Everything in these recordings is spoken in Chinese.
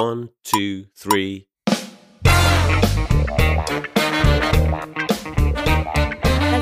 One, two, three. 大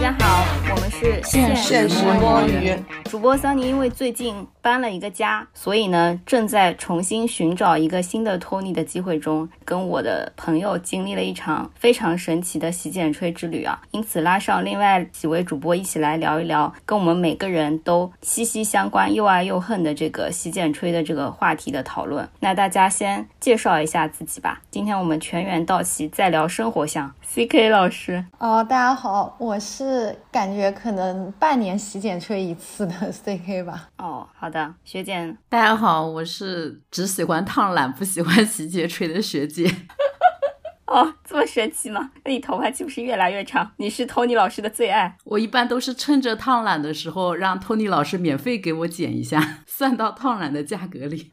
家好，我们是现现实摸鱼，主播桑尼，因为最近搬了一个家，所以呢正在重新寻找一个新的托尼的机会中，跟我的朋友经历了一场非常神奇的洗剪吹之旅啊，因此拉上另外几位主播一起来聊一聊跟我们每个人都息息相关、又爱又恨的这个洗剪吹的这个话题的讨论。那大家先介绍一下自己吧。今天我们全员到齐，再聊生活项。C.K 老师，哦，大家好，我是感觉可能半年洗剪吹一次的 C.K 吧。哦，好的，学姐，大家好，我是只喜欢烫染 不喜欢洗剪吹的学姐。哦，这么神奇吗？那你头发岂不是越来越长？你是 Tony 老师的最爱。我一般都是趁着烫染的时候，让 Tony 老师免费给我剪一下，算到烫染的价格里。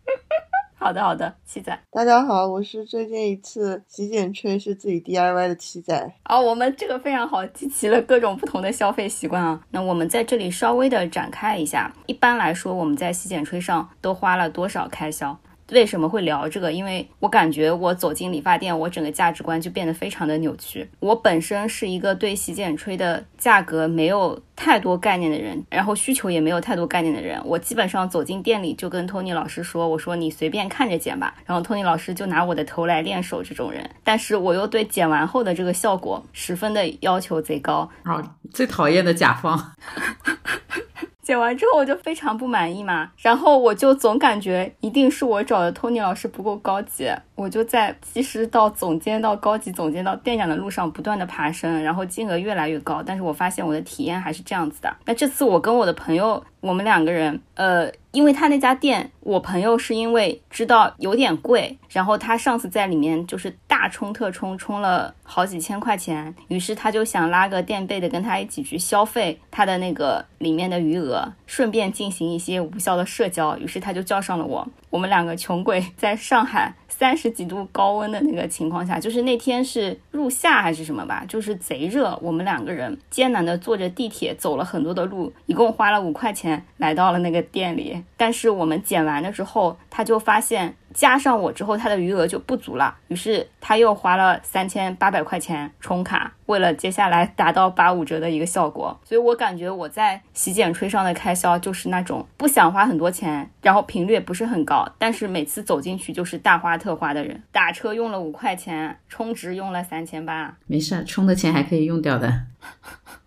好的，好的，七仔。大家好，我是最近一次洗剪吹是自己 DIY 的七仔。哦，我们这个非常好，集齐了各种不同的消费习惯啊。那我们在这里稍微的展开一下。一般来说，我们在洗剪吹上都花了多少开销？为什么会聊这个？因为我感觉我走进理发店，我整个价值观就变得非常的扭曲。我本身是一个对洗剪吹的价格没有太多概念的人，然后需求也没有太多概念的人。我基本上走进店里就跟托尼老师说：“我说你随便看着剪吧。”然后托尼老师就拿我的头来练手。这种人，但是我又对剪完后的这个效果十分的要求贼高。啊，最讨厌的甲方。剪完之后我就非常不满意嘛，然后我就总感觉一定是我找的 Tony 老师不够高级，我就在其实到总监到高级总监到店长的路上不断的爬升，然后金额越来越高，但是我发现我的体验还是这样子的。那这次我跟我的朋友，我们两个人，呃，因为他那家店，我朋友是因为知道有点贵，然后他上次在里面就是大充特充充了好几千块钱，于是他就想拉个垫背的跟他一起去消费他的那个里面的余额。顺便进行一些无效的社交，于是他就叫上了我。我们两个穷鬼在上海三十几度高温的那个情况下，就是那天是入夏还是什么吧，就是贼热。我们两个人艰难的坐着地铁走了很多的路，一共花了五块钱来到了那个店里。但是我们剪完了之后，他就发现。加上我之后，他的余额就不足了，于是他又花了三千八百块钱充卡，为了接下来达到八五折的一个效果。所以我感觉我在洗剪吹上的开销就是那种不想花很多钱，然后频率也不是很高，但是每次走进去就是大花特花的人。打车用了五块钱，充值用了三千八，没事，充的钱还可以用掉的。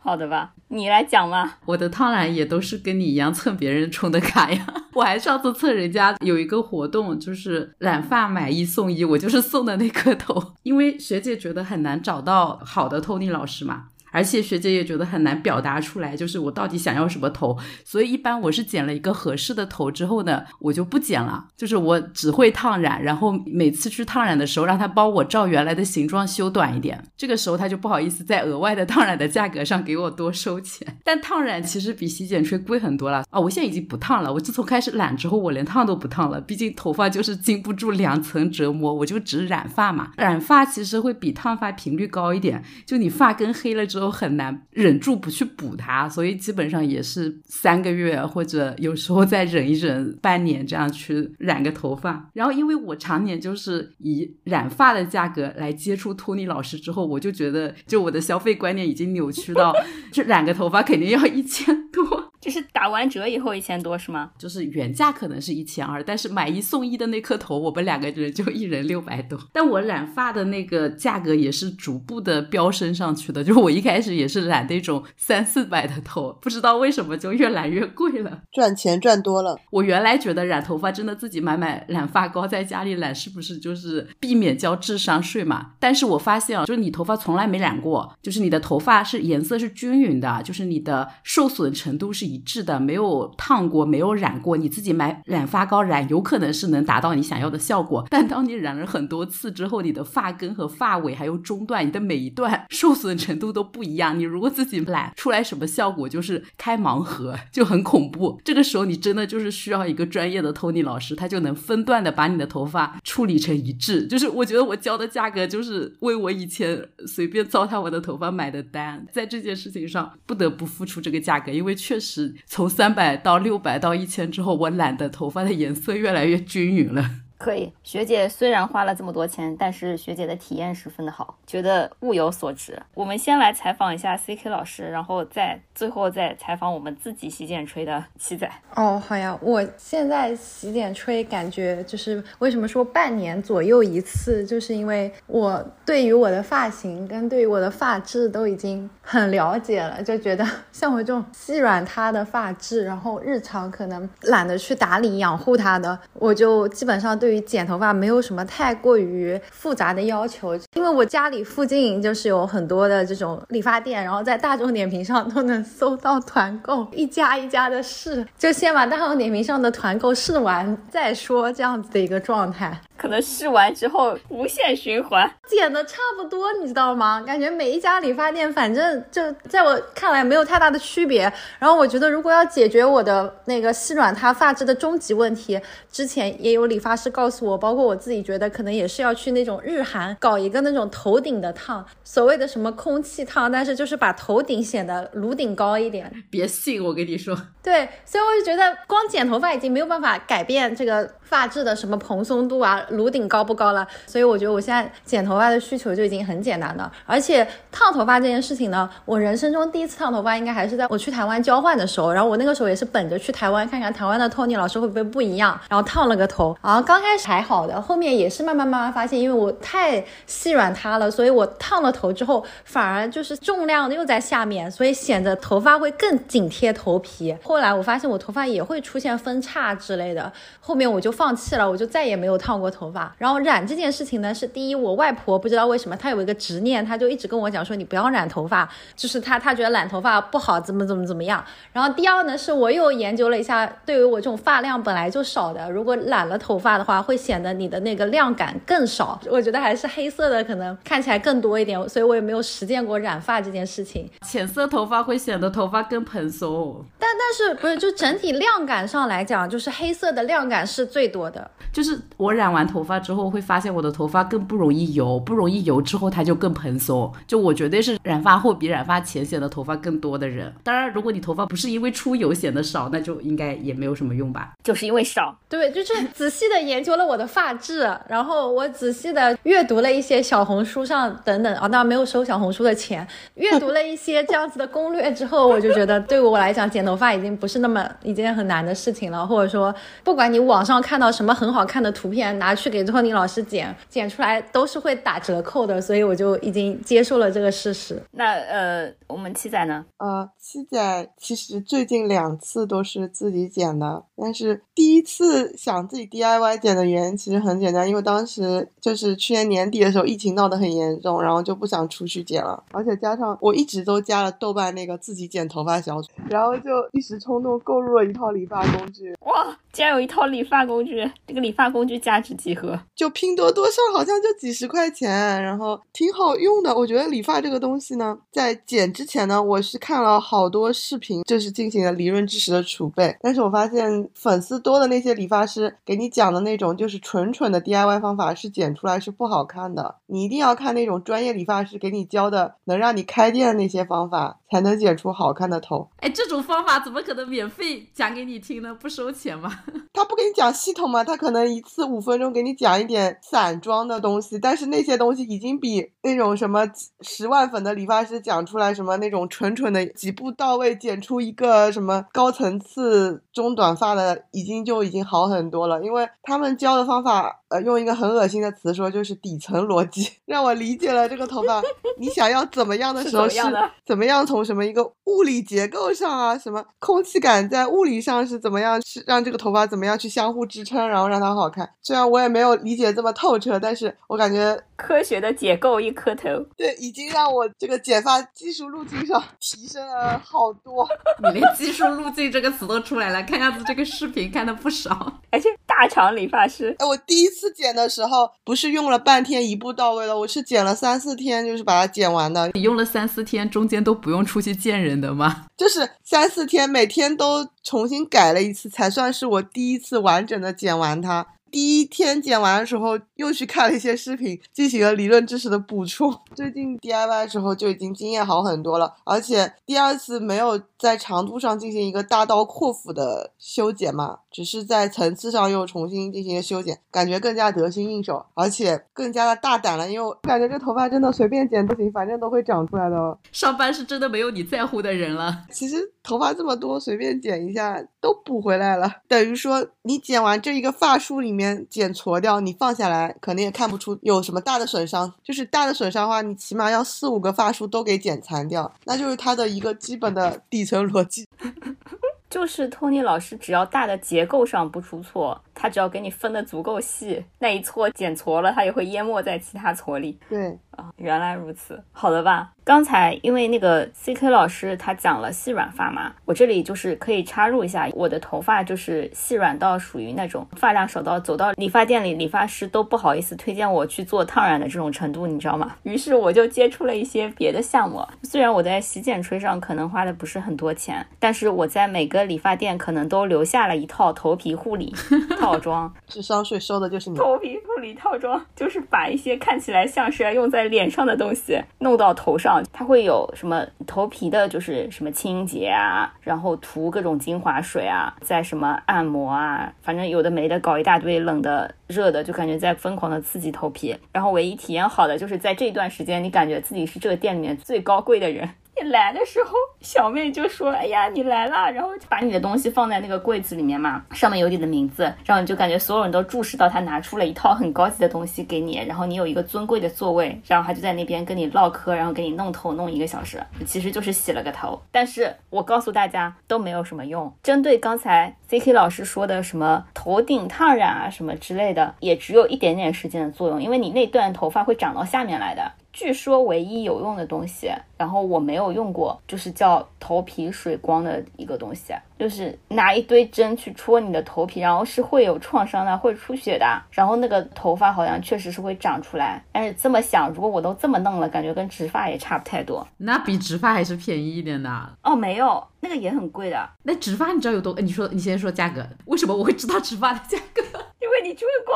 好的吧，你来讲吧。我的烫染也都是跟你一样蹭别人充的卡呀。我还上次蹭人家有一个活动，就是染发买一送一，我就是送的那颗头。因为学姐觉得很难找到好的 Tony 老师嘛。而且学姐也觉得很难表达出来，就是我到底想要什么头，所以一般我是剪了一个合适的头之后呢，我就不剪了，就是我只会烫染，然后每次去烫染的时候，让他帮我照原来的形状修短一点，这个时候他就不好意思在额外的烫染的价格上给我多收钱。但烫染其实比洗剪吹贵很多了啊！我现在已经不烫了，我自从开始染之后，我连烫都不烫了，毕竟头发就是经不住两层折磨，我就只染发嘛。染发其实会比烫发频率高一点，就你发根黑了之后。都很难忍住不去补它，所以基本上也是三个月或者有时候再忍一忍半年这样去染个头发。然后因为我常年就是以染发的价格来接触托尼老师之后，我就觉得就我的消费观念已经扭曲到，就染个头发肯定要一千多。就是打完折以后一千多是吗？就是原价可能是一千二，但是买一送一的那颗头，我们两个人就一人六百多。但我染发的那个价格也是逐步的飙升上去的，就是我一开始也是染那种三四百的头，不知道为什么就越染越贵了，赚钱赚多了。我原来觉得染头发真的自己买买染发膏在家里染，是不是就是避免交智商税嘛？但是我发现啊，就是你头发从来没染过，就是你的头发是颜色是均匀的，就是你的受损程度是。一一致的，没有烫过，没有染过，你自己买染发膏染，有可能是能达到你想要的效果。但当你染了很多次之后，你的发根和发尾还有中段，你的每一段受损程度都不一样。你如果自己染出来什么效果，就是开盲盒，就很恐怖。这个时候你真的就是需要一个专业的 Tony 老师，他就能分段的把你的头发处理成一致。就是我觉得我交的价格就是为我以前随便糟蹋我的头发买的单，在这件事情上不得不付出这个价格，因为确实。从三百到六百到一千之后，我染的头发的颜色越来越均匀了。可以。学姐虽然花了这么多钱，但是学姐的体验十分的好，觉得物有所值。我们先来采访一下 CK 老师，然后再最后再采访我们自己洗剪吹的七仔。哦，好呀，我现在洗剪吹感觉就是为什么说半年左右一次，就是因为我对于我的发型跟对于我的发质都已经很了解了，就觉得 像我这种细软塌的发质，然后日常可能懒得去打理养护它的，我就基本上对对于剪头发没有什么太过于复杂的要求，因为我家里附近就是有很多的这种理发店，然后在大众点评上都能搜到团购，一家一家的试，就先把大众点评上的团购试完再说，这样子的一个状态。可能试完之后无限循环，剪的差不多，你知道吗？感觉每一家理发店，反正就在我看来没有太大的区别。然后我觉得，如果要解决我的那个细软塌发质的终极问题，之前也有理发师告诉我，包括我自己觉得可能也是要去那种日韩搞一个那种头顶的烫，所谓的什么空气烫，但是就是把头顶显得颅顶高一点。别信我跟你说，对，所以我就觉得光剪头发已经没有办法改变这个发质的什么蓬松度啊。颅顶高不高了？所以我觉得我现在剪头发的需求就已经很简单了。而且烫头发这件事情呢，我人生中第一次烫头发应该还是在我去台湾交换的时候。然后我那个时候也是本着去台湾看看台湾的 Tony 老师会不会不一样，然后烫了个头。然后刚开始还好的，后面也是慢慢慢慢发现，因为我太细软塌了，所以我烫了头之后反而就是重量又在下面，所以显得头发会更紧贴头皮。后来我发现我头发也会出现分叉之类的，后面我就放弃了，我就再也没有烫过头发。然后染这件事情呢，是第一，我外婆不知道为什么她有一个执念，她就一直跟我讲说你不要染头发，就是她她觉得染头发不好，怎么怎么怎么样。然后第二呢，是我又研究了一下，对于我这种发量本来就少的，如果染了头发的话，会显得你的那个量感更少。我觉得还是黑色的可能看起来更多一点，所以我也没有实践过染发这件事情。浅色头发会显得头发更蓬松，但但是不是就整体量感上来讲，就是黑色的量感是最多的。就是我染完头发之后，会发现我的头发更不容易油，不容易油之后它就更蓬松。就我绝对是染发后比染发前显得头发更多的人。当然，如果你头发不是因为出油显得少，那就应该也没有什么用吧。就是因为少，对，就是仔细的研究了我的发质，然后我仔细的阅读了一些小红书上等等啊，当然没有收小红书的钱，阅读了一些这样子的攻略之后，我就觉得对我来讲剪头发已经不是那么一件很难的事情了，或者说不管你网上看到什么很好看的图片，拿去给托尼老师剪，剪出来都是会打折扣的，所以我就已经接受了这个事实。那呃，我们七仔呢？呃，七仔其实最近两次都是自己剪的，但是第一次想自己 DIY 剪的原因其实很简单，因为当时就是去年年底的时候，疫情闹得很严重，然后就不想出去剪了，而且加上我一直都加了豆瓣那个自己剪头发小组，然后就一时冲动购入了一套理发工具。哇，竟然有一套理发工具！这个理发工具价值几何？就拼多多上好像就几十块钱，然后挺好用的。我觉得理发这个东西呢，在剪之前呢，我是看了好多视频，就是进行了理论知识的储备。但是我发现粉丝多的那些理发师给你讲的那种就是纯纯的 DIY 方法，是剪出来是不好看的。你一定要看那种专业理发师给你教的，能让你开店的那些方法，才能剪出好看的头。哎，这种方法怎么可能免费讲给你听呢？不收钱吗？他不给你讲系统吗？他可能一次五分钟给你讲一点散装的东西，但是那些东西已经比那种什么十万粉的理发师讲出来什么那种蠢蠢的几步到位剪出一个什么高层次中短发的，已经就已经好很多了。因为他们教的方法，呃，用一个很恶心的词说，就是底层逻辑，让我理解了这个头发你想要怎么样的时候是怎么样从什么一个物理结构上啊，什么空气感在物理上是怎么样，是让这个头发怎么样去相互支撑，然后让它好看。虽然我也没有理解这么透彻，但是我感觉科学的解构一颗头，对，已经让我这个剪发技术路径上提升了好多。你连技术路径这个词都出来了，看样子这个视频看的不少。而且大厂理发师，哎，我第一次剪的时候不是用了半天一步到位了，我是剪了三四天，就是把它剪完的。你用了三四天，中间都不用出去见人的吗？就是三四天，每天都重新改了一次，才算是我第一次完整的剪完它。第一天剪完的时候，又去看了一些视频，进行了理论知识的补充。最近 DIY 的时候就已经经验好很多了，而且第二次没有在长度上进行一个大刀阔斧的修剪嘛，只是在层次上又重新进行了修剪，感觉更加得心应手，而且更加的大胆了。因为我感觉这头发真的随便剪都行，反正都会长出来的哦。上班是真的没有你在乎的人了。其实头发这么多，随便剪一下都补回来了。等于说你剪完这一个发梳里面剪矬掉，你放下来可能也看不出有什么大的损伤。就是大的损伤的话，你起码要四五个发梳都给剪残掉，那就是它的一个基本的底层逻辑。就是托尼老师，只要大的结构上不出错，他只要给你分的足够细，那一撮剪错了，他也会淹没在其他撮里。对啊，原来如此，好的吧？刚才因为那个 C K 老师他讲了细软发嘛，我这里就是可以插入一下，我的头发就是细软到属于那种发量少到走到理发店里，理发师都不好意思推荐我去做烫染的这种程度，你知道吗？于是我就接触了一些别的项目，虽然我在洗剪吹上可能花的不是很多钱，但是我在每个理发店可能都留下了一套头皮护理 套装。智商税收的就是你。头皮护理套装就是把一些看起来像是要用在脸上的东西弄到头上，它会有什么头皮的，就是什么清洁啊，然后涂各种精华水啊，再什么按摩啊，反正有的没的搞一大堆，冷的热的，就感觉在疯狂的刺激头皮。然后唯一体验好的就是在这段时间，你感觉自己是这个店里面最高贵的人。你来的时候，小妹就说：“哎呀，你来了。”然后就把你的东西放在那个柜子里面嘛，上面有你的名字，然后你就感觉所有人都注视到他拿出了一套很高级的东西给你，然后你有一个尊贵的座位，然后他就在那边跟你唠嗑，然后给你弄头弄一个小时，其实就是洗了个头。但是我告诉大家都没有什么用。针对刚才 C K 老师说的什么头顶烫染啊什么之类的，也只有一点点时间的作用，因为你那段头发会长到下面来的。据说唯一有用的东西，然后我没有用过，就是叫头皮水光的一个东西，就是拿一堆针去戳你的头皮，然后是会有创伤的，会出血的，然后那个头发好像确实是会长出来。但是这么想，如果我都这么弄了，感觉跟植发也差不太多。那比植发还是便宜一点的。哦，没有，那个也很贵的。那植发你知道有多？你说你先说价格，为什么我会知道植发的价格？因为你吹过，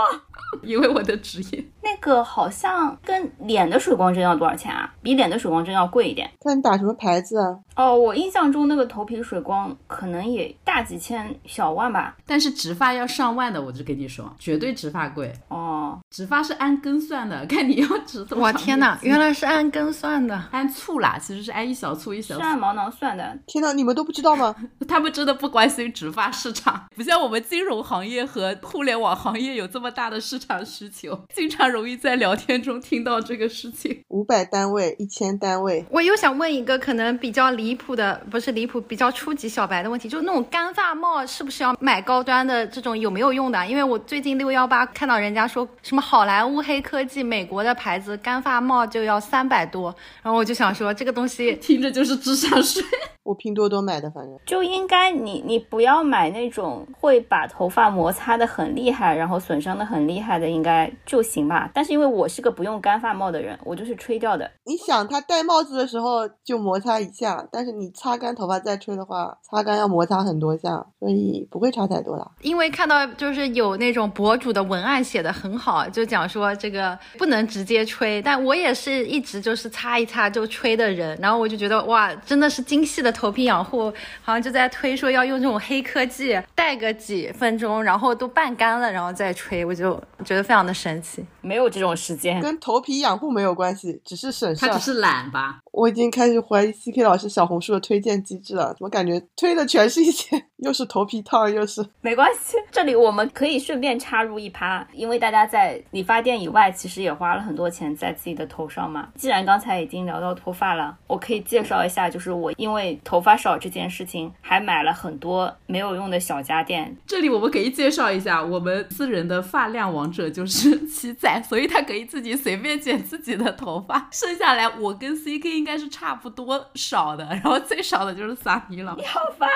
因为我的职业。那个好像跟脸的水光针要多少钱啊？比脸的水光针要贵一点。看你打什么牌子啊？哦，我印象中那个头皮水光可能也大几千小万吧。但是植发要上万的，我就跟你说，绝对植发贵。哦，植发是按根算的，看你要植多。我天哪，原来是按根算的，按簇啦，其实是按一小簇一小。是按毛囊算的。天哪，你们都不知道吗？他们真的不关心植发市场，不像我们金融行业和互联网行业有这么大的市场需求，经常容易在聊天中听到这个事情。五百单位，一千单位。我又想问一个可能比较离谱的，不是离谱，比较初级小白的问题，就是那种干发帽是不是要买高端的？这种有没有用的？因为我最近六幺八看到人家说什么好莱坞黑科技，美国的牌子干发帽就要三百多，然后我就想说这个东西 听着就是智商税。我拼多多买的，反正就应该你你不要买那种会把头发摩擦的很厉害，然后损伤的很厉害的，应该就行吧。但是因为我是个不用干发帽的人，我就是吹掉的。你想，他戴帽子的时候就摩擦一下，但是你擦干头发再吹的话，擦干要摩擦很多下，所以不会差太多啦。因为看到就是有那种博主的文案写的很好，就讲说这个不能直接吹，但我也是一直就是擦一擦就吹的人，然后我就觉得哇，真的是精细的头皮养护，好像就在推说要用这种黑科技，戴个几分钟，然后都半干了，然后再吹，我就觉得非常的神奇。没有这种时间，跟头皮养护没有关系，只是省事儿。他只是懒吧？我已经开始怀疑 CK 老师小红书的推荐机制了，怎么感觉推的全是一些又是头皮烫又是？没关系，这里我们可以顺便插入一趴，因为大家在理发店以外其实也花了很多钱在自己的头上嘛。既然刚才已经聊到脱发了，我可以介绍一下，就是我因为头发少这件事情，还买了很多没有用的小家电。这里我们可以介绍一下，我们私人的发量王者就是 七仔，所以他可以自己随便剪自己的头发，剩下来我跟 CK 应该是差不多少的，然后最少的就是萨尼了。你好烦，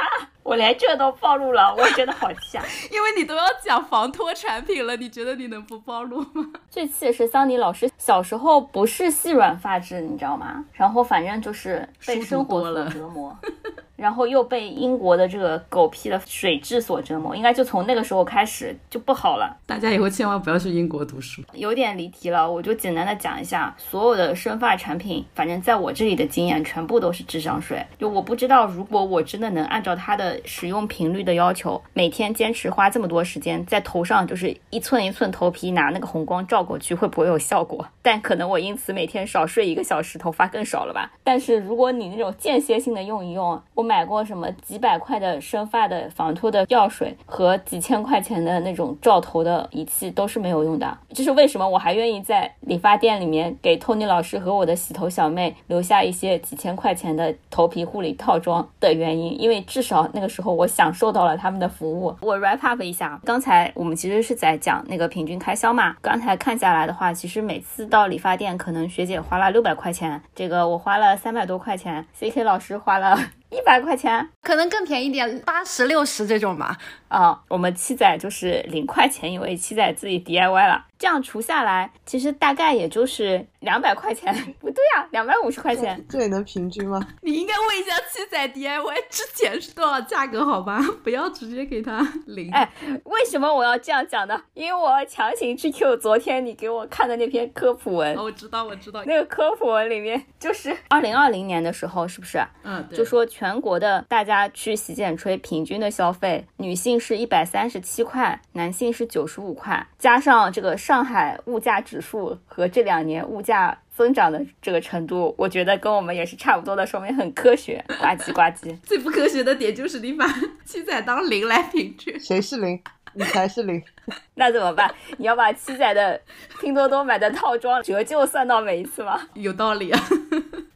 我连这都暴露了，我真的好气啊！因为你都要讲防脱产品了，你觉得你能不暴露吗？最气的是桑尼老师小时候不是细软发质，你知道吗？然后反正就是被生活所折磨。然后又被英国的这个狗屁的水质所折磨，应该就从那个时候开始就不好了。大家以后千万不要去英国读书。有点离题了，我就简单的讲一下，所有的生发产品，反正在我这里的经验，全部都是智商税。就我不知道，如果我真的能按照它的使用频率的要求，每天坚持花这么多时间在头上，就是一寸一寸头皮拿那个红光照过去，会不会有效果？但可能我因此每天少睡一个小时，头发更少了吧。但是如果你那种间歇性的用一用，我买过什么几百块的生发的防脱的药水和几千块钱的那种照头的仪器，都是没有用的。这是为什么我还愿意在理发店里面给托尼老师和我的洗头小妹留下一些几千块钱的头皮护理套装的原因，因为至少那个时候我享受到了他们的服务。我 wrap up 一下，刚才我们其实是在讲那个平均开销嘛，刚才看下来的话，其实每次到理发店，可能学姐花了六百块钱，这个我花了三百多块钱，CK 老师花了。一百块钱，可能更便宜点，八十六十这种吧。啊，我们七仔就是零块钱，一位七仔自己 DIY 了。这样除下来，其实大概也就是两百块钱。不对啊，两百五十块钱，这也能平均吗？你应该问一下七仔 DIY 之前是多少价格，好吧？不要直接给他零。哎，为什么我要这样讲呢？因为我强行去 Q 昨天你给我看的那篇科普文。我知道，我知道。那个科普文里面就是二零二零年的时候，是不是？嗯，就说全国的大家去洗剪吹平均的消费，女性是一百三十七块，男性是九十五块，加上这个。上海物价指数和这两年物价增长的这个程度，我觉得跟我们也是差不多的，说明很科学。呱唧呱唧，最不科学的点就是你把 七仔当零来平均，谁是零？你才是零。那怎么办？你要把七仔的 拼多多买的套装折旧算到每一次吗？有道理啊。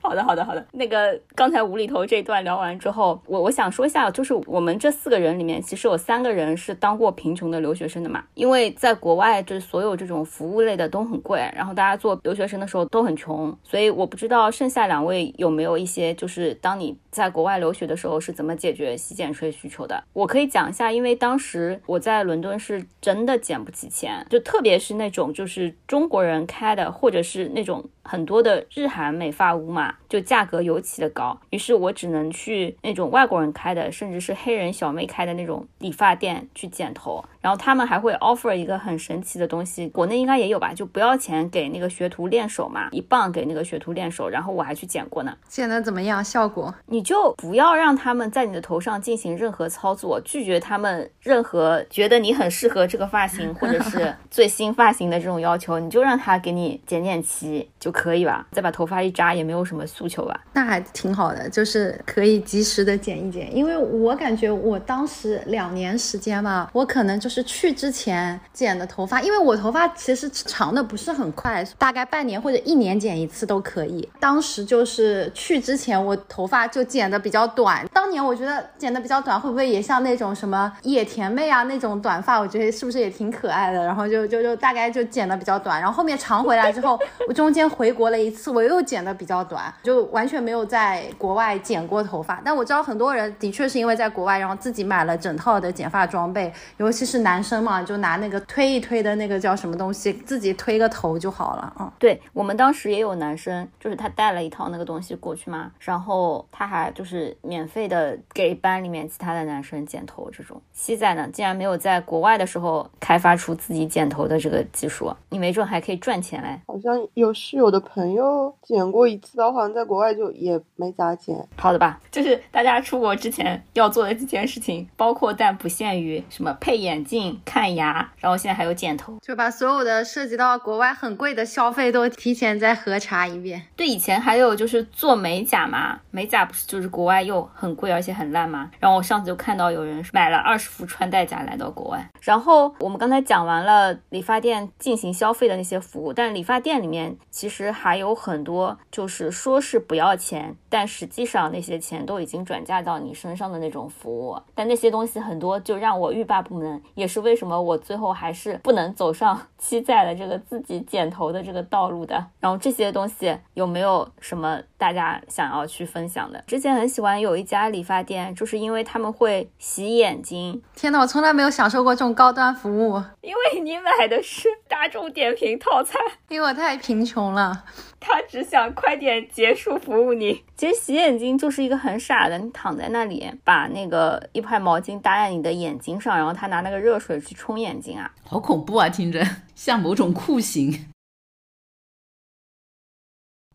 好的，好的，好的。那个刚才无厘头这段聊完之后，我我想说一下，就是我们这四个人里面，其实有三个人是当过贫穷的留学生的嘛。因为在国外，就是所有这种服务类的都很贵，然后大家做留学生的时候都很穷，所以我不知道剩下两位有没有一些，就是当你在国外留学的时候是怎么解决洗剪吹需求的。我可以讲一下，因为当时我在伦敦是真真的捡不起钱，就特别是那种就是中国人开的，或者是那种。很多的日韩美发屋嘛，就价格尤其的高，于是我只能去那种外国人开的，甚至是黑人小妹开的那种理发店去剪头。然后他们还会 offer 一个很神奇的东西，国内应该也有吧，就不要钱给那个学徒练手嘛，一磅给那个学徒练手。然后我还去剪过呢，剪的怎么样？效果？你就不要让他们在你的头上进行任何操作，拒绝他们任何觉得你很适合这个发型或者是最新发型的这种要求，你就让他给你剪剪齐就可以吧，再把头发一扎也没有什么诉求吧。那还挺好的，就是可以及时的剪一剪，因为我感觉我当时两年时间嘛，我可能就。是去之前剪的头发，因为我头发其实长的不是很快，大概半年或者一年剪一次都可以。当时就是去之前，我头发就剪的比较短。当年我觉得剪的比较短，会不会也像那种什么野田妹啊那种短发？我觉得是不是也挺可爱的？然后就就就大概就剪的比较短。然后后面长回来之后，我中间回国了一次，我又剪的比较短，就完全没有在国外剪过头发。但我知道很多人的确是因为在国外，然后自己买了整套的剪发装备，尤其是。男生嘛，就拿那个推一推的那个叫什么东西，自己推个头就好了啊。对我们当时也有男生，就是他带了一套那个东西过去嘛，然后他还就是免费的给班里面其他的男生剪头。这种西仔呢，竟然没有在国外的时候开发出自己剪头的这个技术，你没准还可以赚钱嘞。好像有室友的朋友剪过一次，好像在国外就也没咋剪。好的吧，就是大家出国之前要做的几件事情，包括但不限于什么配眼镜。看牙，然后现在还有剪头，就把所有的涉及到国外很贵的消费都提前再核查一遍。对，以前还有就是做美甲嘛，美甲不是就是国外又很贵而且很烂嘛？然后我上次就看到有人买了二十副穿戴甲来到国外。然后我们刚才讲完了理发店进行消费的那些服务，但理发店里面其实还有很多就是说是不要钱，但实际上那些钱都已经转嫁到你身上的那种服务。但那些东西很多就让我欲罢不能。也是为什么我最后还是不能走上 七仔的这个自己剪头的这个道路的。然后这些东西有没有什么大家想要去分享的？之前很喜欢有一家理发店，就是因为他们会洗眼睛。天呐，我从来没有享受过这种高端服务，因为你买的是大众点评套餐，因为我太贫穷了。他只想快点结束服务你。其实洗眼睛就是一个很傻的，你躺在那里，把那个一块毛巾搭在你的眼睛上，然后他拿那个热水去冲眼睛啊，好恐怖啊！听着像某种酷刑。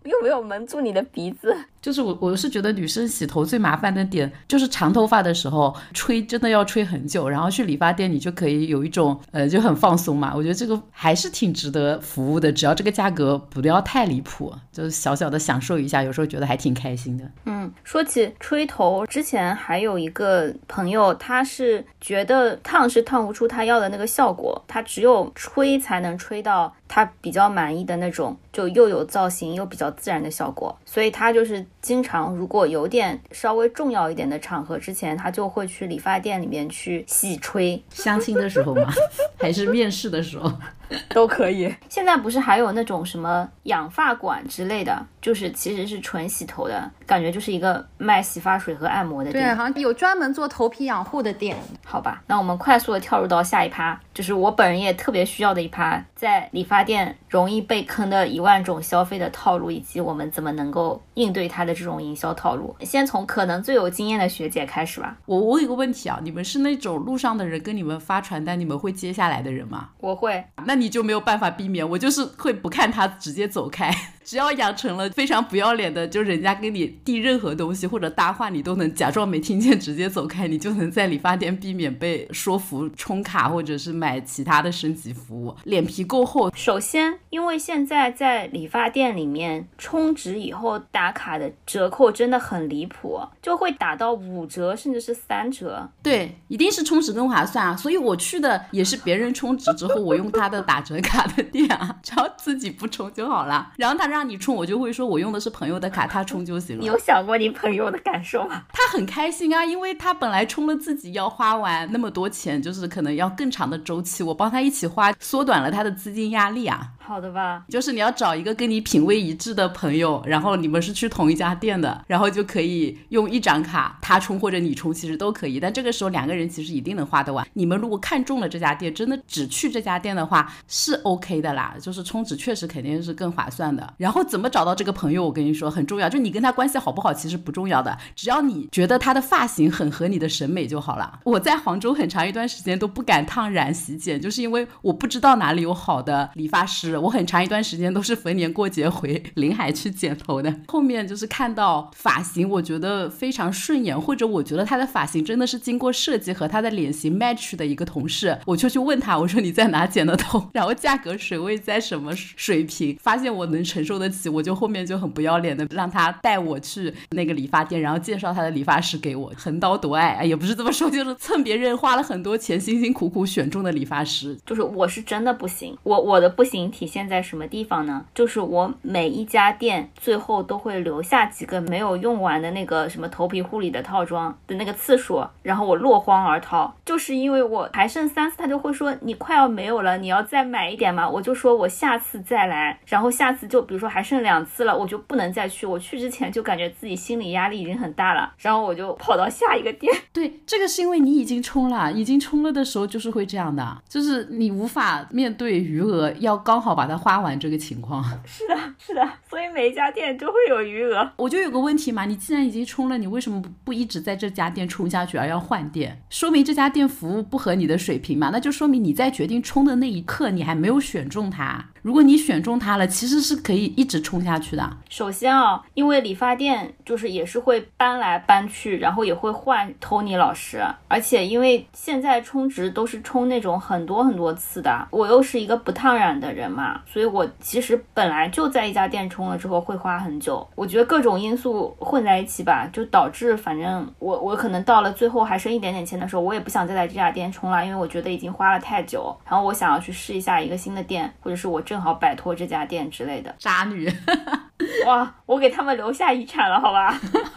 又没有蒙住你的鼻子。就是我，我是觉得女生洗头最麻烦的点，就是长头发的时候吹，真的要吹很久。然后去理发店，你就可以有一种呃，就很放松嘛。我觉得这个还是挺值得服务的，只要这个价格不要太离谱，就是小小的享受一下，有时候觉得还挺开心的。嗯，说起吹头，之前还有一个朋友，他是觉得烫是烫不出他要的那个效果，他只有吹才能吹到他比较满意的那种，就又有造型又比较自然的效果，所以他就是。经常如果有点稍微重要一点的场合之前，他就会去理发店里面去洗吹。相亲的时候吗？还是面试的时候？都可以。现在不是还有那种什么养发馆之类的，就是其实是纯洗头的感觉，就是一个卖洗发水和按摩的店。对，好像有专门做头皮养护的店。好吧，那我们快速的跳入到下一趴，就是我本人也特别需要的一趴，在理发店容易被坑的一万种消费的套路，以及我们怎么能够应对它的这种营销套路。先从可能最有经验的学姐开始吧。我我有个问题啊，你们是那种路上的人跟你们发传单，你们会接下来的人吗？我会。那你就没有办法避免，我就是会不看他，直接走开。只要养成了非常不要脸的，就人家跟你递任何东西或者搭话，你都能假装没听见，直接走开，你就能在理发店避免被说服充卡或者是买其他的升级服务。脸皮够厚。首先，因为现在在理发店里面充值以后打卡的折扣真的很离谱，就会打到五折甚至是三折。对，一定是充值更划算啊。所以我去的也是别人充值之后，我用他的打折卡的店啊，只要自己不充就好了。然后他让。让你充，我就会说，我用的是朋友的卡，他充就行了。你有想过你朋友的感受吗？他很开心啊，因为他本来充了自己要花完那么多钱，就是可能要更长的周期，我帮他一起花，缩短了他的资金压力啊。好的吧，就是你要找一个跟你品味一致的朋友，然后你们是去同一家店的，然后就可以用一张卡，他充或者你充，其实都可以。但这个时候两个人其实一定能花得完。你们如果看中了这家店，真的只去这家店的话，是 OK 的啦，就是充值确实肯定是更划算的。然后怎么找到这个朋友，我跟你说很重要，就你跟他关系好不好其实不重要的，只要你觉得他的发型很合你的审美就好了。我在杭州很长一段时间都不敢烫染洗剪，就是因为我不知道哪里有好的理发师。我很长一段时间都是逢年过节回 临海去剪头的。后面就是看到发型，我觉得非常顺眼，或者我觉得他的发型真的是经过设计和他的脸型 match 的一个同事，我就去问他，我说你在哪剪的头，然后价格水位在什么水平，发现我能承受得起，我就后面就很不要脸的让他带我去那个理发店，然后介绍他的理发师给我，横刀夺爱，也不是这么说，就是蹭别人花了很多钱辛辛苦苦选中的理发师，就是我是真的不行，我我的不行体。现在什么地方呢？就是我每一家店最后都会留下几个没有用完的那个什么头皮护理的套装的那个次数，然后我落荒而逃，就是因为我还剩三次，他就会说你快要没有了，你要再买一点吗？我就说我下次再来，然后下次就比如说还剩两次了，我就不能再去。我去之前就感觉自己心理压力已经很大了，然后我就跑到下一个店。对，这个是因为你已经充了，已经充了的时候就是会这样的，就是你无法面对余额，要刚好。把它花完这个情况。是的，是的，所以每一家店都会有余额。我就有个问题嘛，你既然已经充了，你为什么不不一直在这家店充下去，而要换店？说明这家店服务不合你的水平嘛？那就说明你在决定充的那一刻，你还没有选中它。如果你选中它了，其实是可以一直充下去的。首先啊，因为理发店就是也是会搬来搬去，然后也会换 Tony 老师，而且因为现在充值都是充那种很多很多次的，我又是一个不烫染的人嘛，所以我其实本来就在一家店充了之后会花很久。我觉得各种因素混在一起吧，就导致反正我我可能到了最后还剩一点点钱的时候，我也不想再在这家店充了，因为我觉得已经花了太久，然后我想要去试一下一个新的店，或者是我。正好摆脱这家店之类的渣女，哇！我给他们留下遗产了，好吧？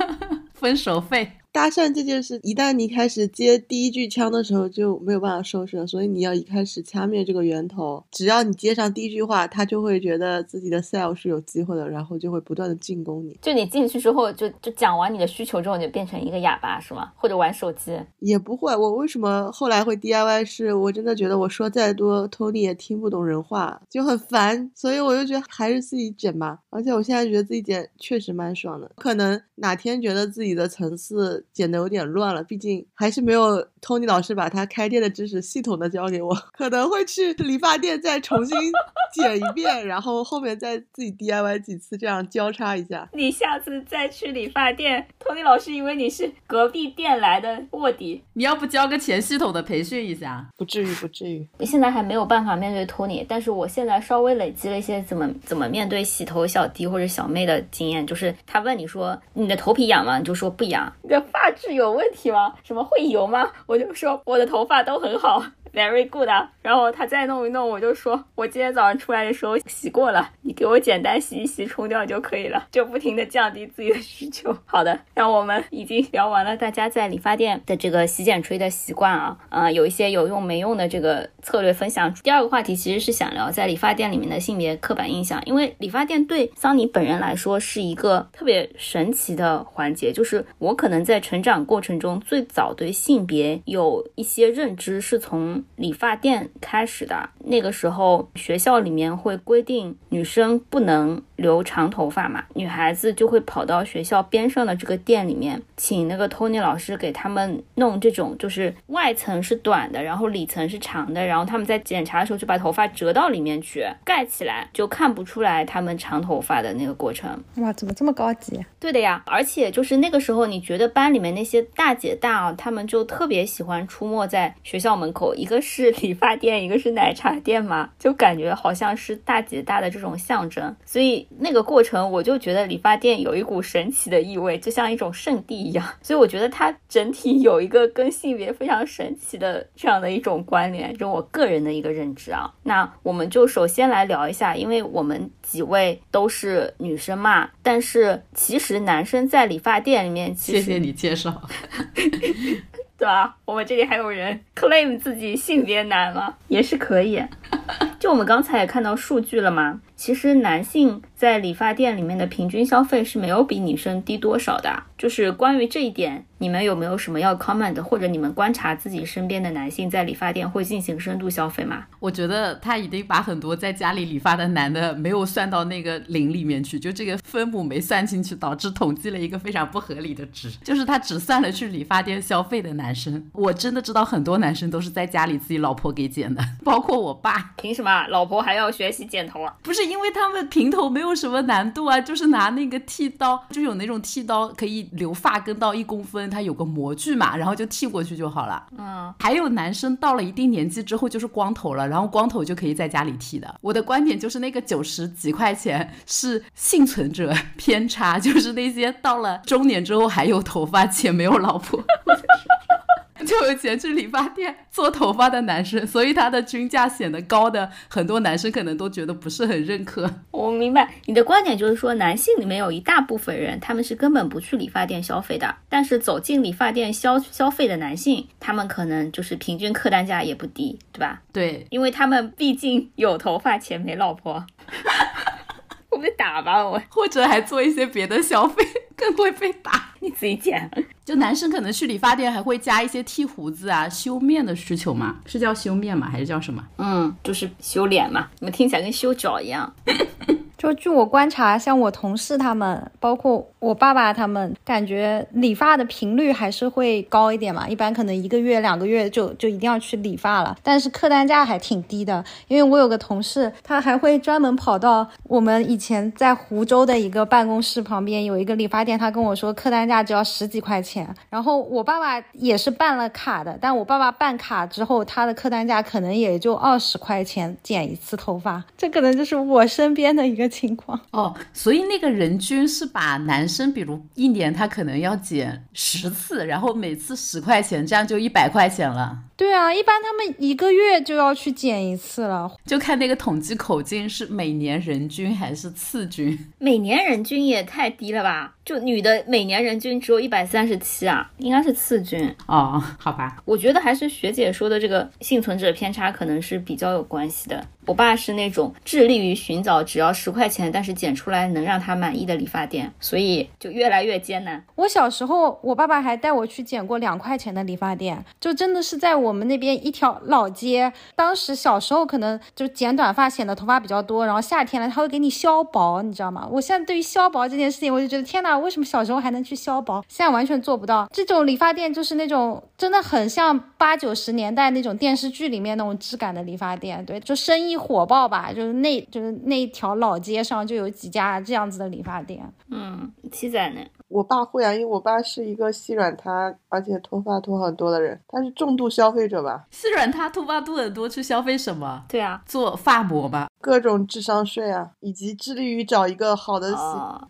分手费。搭讪这件事，一旦你开始接第一句枪的时候，就没有办法收拾了。所以你要一开始掐灭这个源头，只要你接上第一句话，他就会觉得自己的 sale 是有机会的，然后就会不断的进攻你。就你进去之后，就就讲完你的需求之后，你就变成一个哑巴是吗？或者玩手机？也不会。我为什么后来会 DIY？是我真的觉得我说再多，Tony 也听不懂人话，就很烦。所以我就觉得还是自己剪吧。而且我现在觉得自己剪确实蛮爽的。可能哪天觉得自己的层次剪的有点乱了，毕竟还是没有 Tony 老师把他开店的知识系统的教给我，可能会去理发店再重新 剪一遍，然后后面再自己 DIY 几次，这样交叉一下。你下次再去理发店，Tony 老师以为你是隔壁店来的卧底，你要不交个钱系统的培训一下？不至于，不至于。现在还没有办法面对 Tony，但是我现在稍微累积了一些怎么怎么面对洗头小弟或者小妹的经验，就是他问你说你的头皮痒吗？你就说不痒。发质有问题吗？什么会油吗？我就说我的头发都很好。Very good 啊，然后他再弄一弄，我就说，我今天早上出来的时候洗过了，你给我简单洗一洗，冲掉就可以了，就不停的降低自己的需求。好的，那我们已经聊完了大家在理发店的这个洗剪吹的习惯啊，啊，有一些有用没用的这个策略分享。第二个话题其实是想聊在理发店里面的性别刻板印象，因为理发店对桑尼本人来说是一个特别神奇的环节，就是我可能在成长过程中最早对性别有一些认知是从。理发店开始的。那个时候，学校里面会规定女生不能留长头发嘛，女孩子就会跑到学校边上的这个店里面，请那个 Tony 老师给他们弄这种，就是外层是短的，然后里层是长的，然后他们在检查的时候就把头发折到里面去盖起来，就看不出来他们长头发的那个过程。哇，怎么这么高级？对的呀，而且就是那个时候，你觉得班里面那些大姐大啊，他们就特别喜欢出没在学校门口，一个是理发店，一个是奶茶店嘛，就感觉好像是大姐大的这种象征。所以那个过程，我就觉得理发店有一股神奇的意味，就像一种圣地一样。所以我觉得它整体有一个跟性别非常神奇的这样的一种关联，就我个人的一个认知啊。那我们就首先来聊一下，因为我们几位都是女生嘛，但是其实。男生在理发店里面，谢谢你介绍，对吧？我们这里还有人 claim 自己性别男了，也是可以。就我们刚才也看到数据了嘛，其实男性在理发店里面的平均消费是没有比女生低多少的。就是关于这一点。你们有没有什么要 comment 或者你们观察自己身边的男性在理发店会进行深度消费吗？我觉得他已经把很多在家里理发的男的没有算到那个零里面去，就这个分母没算进去，导致统计了一个非常不合理的值，就是他只算了去理发店消费的男生。我真的知道很多男生都是在家里自己老婆给剪的，包括我爸。凭什么老婆还要学习剪头啊？不是因为他们平头没有什么难度啊，就是拿那个剃刀，就有那种剃刀可以留发根到一公分，它有个模具。嘛，然后就剃过去就好了。嗯，还有男生到了一定年纪之后就是光头了，然后光头就可以在家里剃的。我的观点就是那个九十几块钱是幸存者偏差，就是那些到了中年之后还有头发且没有老婆。就有钱去理发店做头发的男生，所以他的均价显得高的很多男生可能都觉得不是很认可。我明白你的观点，就是说男性里面有一大部分人，他们是根本不去理发店消费的，但是走进理发店消消费的男性，他们可能就是平均客单价也不低，对吧？对，因为他们毕竟有头发且没老婆。我被打吧，我或者还做一些别的消费，更会被打。你自己剪。就男生可能去理发店还会加一些剃胡子啊、修面的需求吗？是叫修面吗？还是叫什么？嗯，就是修脸嘛。怎么听起来跟修脚一样？就据我观察，像我同事他们，包括我爸爸他们，感觉理发的频率还是会高一点嘛。一般可能一个月、两个月就就一定要去理发了，但是客单价还挺低的。因为我有个同事，他还会专门跑到我们以前在湖州的一个办公室旁边有一个理发店，他跟我说客单价只要十几块钱。然后我爸爸也是办了卡的，但我爸爸办卡之后，他的客单价可能也就二十块钱剪一次头发。这可能就是我身边的一个。情况哦，所以那个人均是把男生，比如一年他可能要减十次，然后每次十块钱，这样就一百块钱了。对啊，一般他们一个月就要去剪一次了。就看那个统计口径是每年人均还是次均。每年人均也太低了吧？就女的每年人均只有一百三十七啊，应该是次均。哦，好吧，我觉得还是学姐说的这个幸存者偏差可能是比较有关系的。我爸是那种致力于寻找只要十块钱，但是剪出来能让他满意的理发店，所以就越来越艰难。我小时候，我爸爸还带我去剪过两块钱的理发店，就真的是在我们那边一条老街。当时小时候可能就剪短发显得头发比较多，然后夏天了他会给你削薄，你知道吗？我现在对于削薄这件事情，我就觉得天哪，为什么小时候还能去削薄，现在完全做不到。这种理发店就是那种真的很像八九十年代那种电视剧里面那种质感的理发店，对，就生意。火爆吧，就是那，就是那条老街上就有几家这样子的理发店。嗯，七仔呢？我爸会啊，因为我爸是一个细软塌，而且脱发脱很多的人，他是重度消费者吧？细软塌脱发脱很多，去消费什么？对啊，做发膜吧，各种智商税啊，以及致力于找一个好的